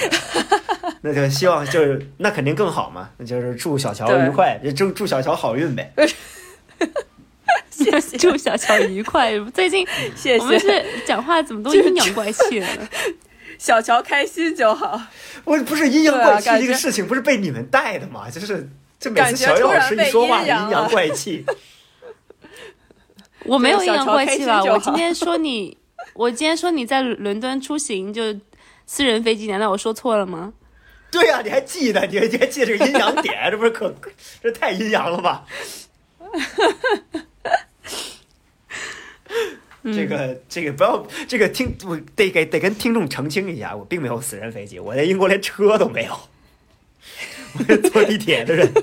那就希望就是那肯定更好嘛。那就是祝小乔愉快，就祝祝小乔好运呗。谢谢，祝小乔愉快。最近谢我们，是讲话怎么都阴阳怪气的呢？小乔开心就好。我不是阴阳怪气这个事情，不是被你们带的嘛？就是这每次小乔老师一说话，阴阳怪气。我没有阴阳怪气吧？我今天说你，我今天说你在伦敦出行就私人飞机，难道我说错了吗？对呀、你还记得？你还你还记得这个阴阳点？这不是可这太阴阳了吧？这个这个不要这个听我得给得跟听众澄清一下，我并没有私人飞机，我在英国连车都没有，我是坐地铁的人。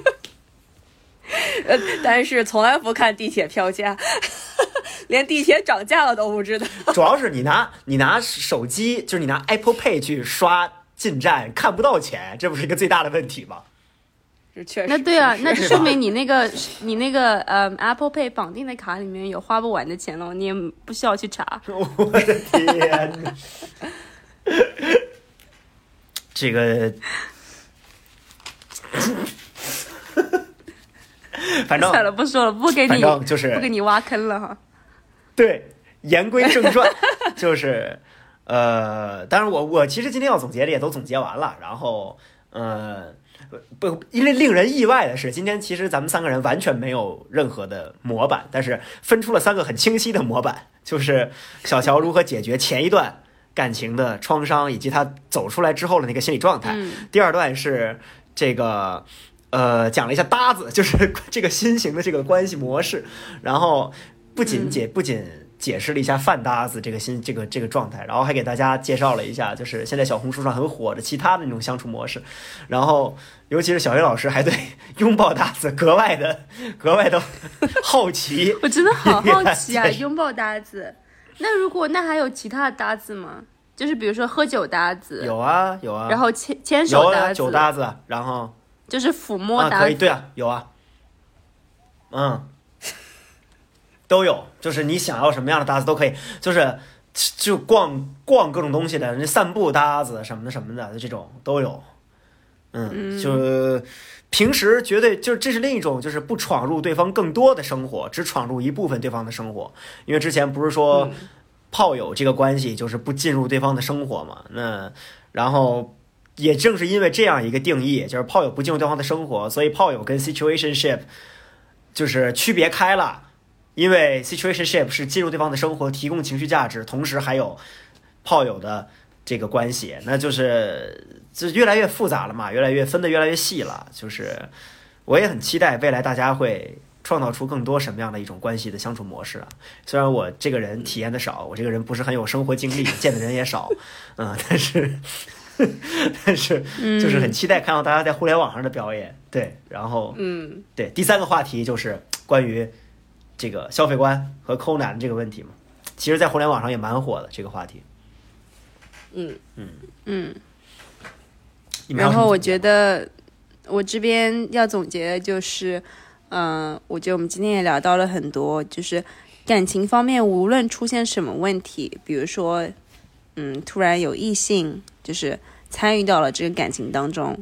呃，但是从来不看地铁票价，连地铁涨价了都不知道。主要是你拿你拿手机，就是你拿 Apple Pay 去刷进站，看不到钱，这不是一个最大的问题吗？是确实。那对啊，那就说明你那个你那个呃 Apple Pay 绑定的卡里面有花不完的钱了，你也不需要去查。我的天！这个，反正算了，不说了，不给反你正就是不给你挖坑了哈。对，言归正传，就是呃，当然我我其实今天要总结的也都总结完了，然后呃。不，因为令人意外的是，今天其实咱们三个人完全没有任何的模板，但是分出了三个很清晰的模板，就是小乔如何解决前一段感情的创伤，以及他走出来之后的那个心理状态。嗯，第二段是这个呃讲了一下搭子，就是 这个新型的这个关系模式，然后不仅解、不仅解释了一下饭搭子这个新这个这个状态，然后还给大家介绍了一下，就是现在小红书上很火的其他的那种相处模式，然后尤其是小学老师还对 拥抱搭子格外的格外的 好奇。我真的好好奇啊，拥抱搭子。那如果那还有其他的搭子吗？就是比如说喝酒搭子，有啊有啊，然后牵牵手搭子，酒搭子，然后就是抚摸啊，可以，对啊，有啊，嗯，都有，就是你想要什么样的搭子都可以，就是就逛逛各种东西的，那散步搭子什么的什么的，这种都有。嗯，就平时绝对就是这是另一种，就是不闯入对方更多的生活，只闯入一部分对方的生活。因为之前不是说炮友这个关系就是不进入对方的生活嘛，那然后也正是因为这样一个定义，就是炮友不进入对方的生活，所以炮友跟 situationship 就是区别开了。因为 situationship 是进入对方的生活，提供情绪价值，同时还有炮友的这个关系，那就是就越来越复杂了嘛，越来越分得越来越细了。就是我也很期待未来大家会创造出更多什么样的一种关系的相处模式啊。虽然我这个人体验的少，我这个人不是很有生活经历，见的人也少，嗯，但是 但是就是很期待看到大家在互联网上的表演。对，然后嗯，对，第三个话题就是关于这个消费观和抠男这个问题嘛。其实，在互联网上也蛮火的这个话题。嗯嗯，嗯然后我觉得我这边要总结的就是，嗯、我觉得我们今天也聊到了很多，就是感情方面无论出现什么问题，比如说，嗯，突然有异性就是参与到了这个感情当中，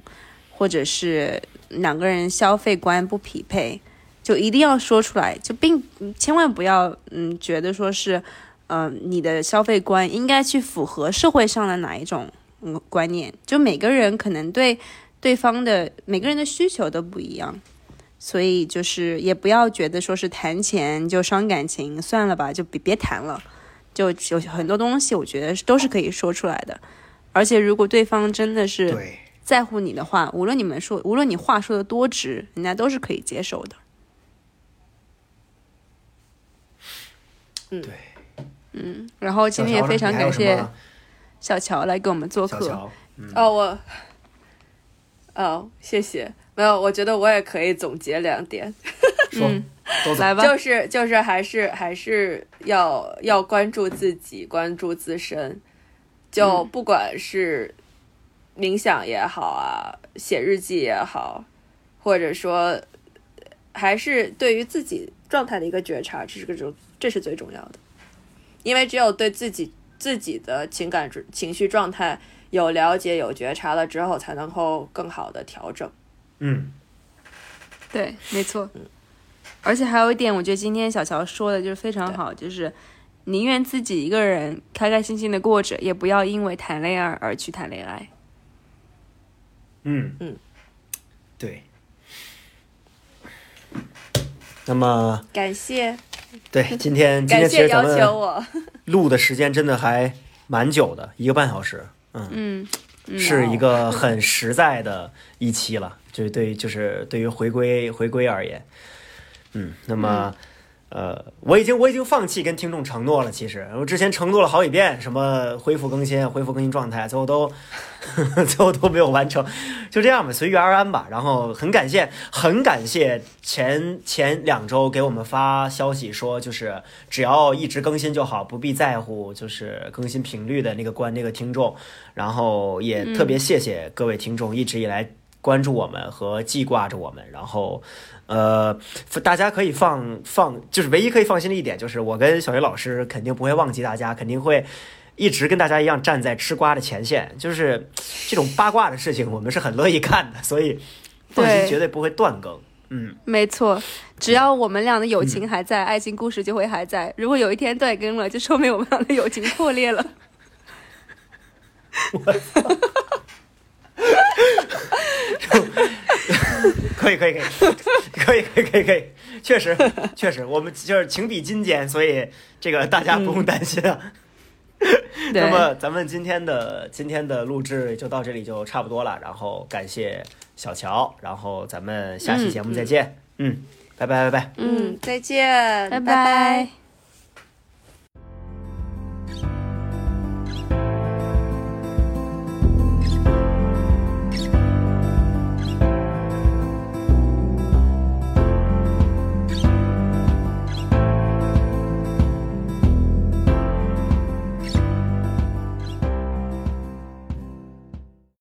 或者是两个人消费观不匹配，就一定要说出来，就并千万不要嗯觉得说是，嗯、你的消费观应该去符合社会上的哪一种嗯观念，就每个人可能对对方的每个人的需求都不一样，所以就是也不要觉得说是谈钱就伤感情，算了吧，就别别谈了。就有很多东西，我觉得是都是可以说出来的，而且如果对方真的是，在乎你的话，无论你们说，无论你话说的多直，人家都是可以接受的。嗯对嗯，然后今天也非常感谢小乔来给我们做客。哦，我，哦，谢谢。没有，我觉得我也可以总结两点，说嗯 来吧，就是就是还是还是要要关注自己，关注自身，就嗯。不管是冥想也好啊，写日记也好，或者说还是对于自己状态的一个觉察，这是个重，这是最重要的，因为只有对自己自己的情感情绪状态有了解、有觉察了之后，才能够更好的调整。嗯，对，没错。而且还有一点，我觉得今天小乔说的就是非常好，就是宁愿自己一个人开开心心的过着，也不要因为谈恋爱而去谈恋爱。嗯。嗯，对。那么，感谢对今天今感天其谢要求实咱们我，录的时间真的还蛮久的，一个半小时。嗯，嗯，嗯。是一个很实在的一期了，就是对于就是对于回归回归而言，嗯，那么。呃，我已经我已经放弃跟听众承诺了。其实我之前承诺了好几遍，什么恢复更新、恢复更新状态，最后都 最后都没有完成。就这样吧，随遇而安吧。然后很感谢，很感谢前前两周给我们发消息说，就是只要一直更新就好，不必在乎就是更新频率的那个关那个听众。然后也特别谢谢各位听众一直以来关注我们和记挂着我们。然后，呃，大家可以放放，就是唯一可以放心的一点就是，我跟小学老师肯定不会忘记大家，肯定会。一直跟大家一样站在吃瓜的前线，就是这种八卦的事情，我们是很乐意看的，所以放心，绝对不会断更。嗯，没错，只要我们俩的友情还在，爱情故事就会还在。如果有一天断更了，就说明我们俩的友情破裂了。可以，可以，可以，可以，可以，可以，可以，确实，确实，我们就是情比金坚，所以这个大家不用担心啊。那，么咱们今天的今天的录制就到这里就差不多了，然后感谢小乔，然后咱们下期节目再见。嗯，拜拜拜拜。嗯嗯，再见，拜拜。拜拜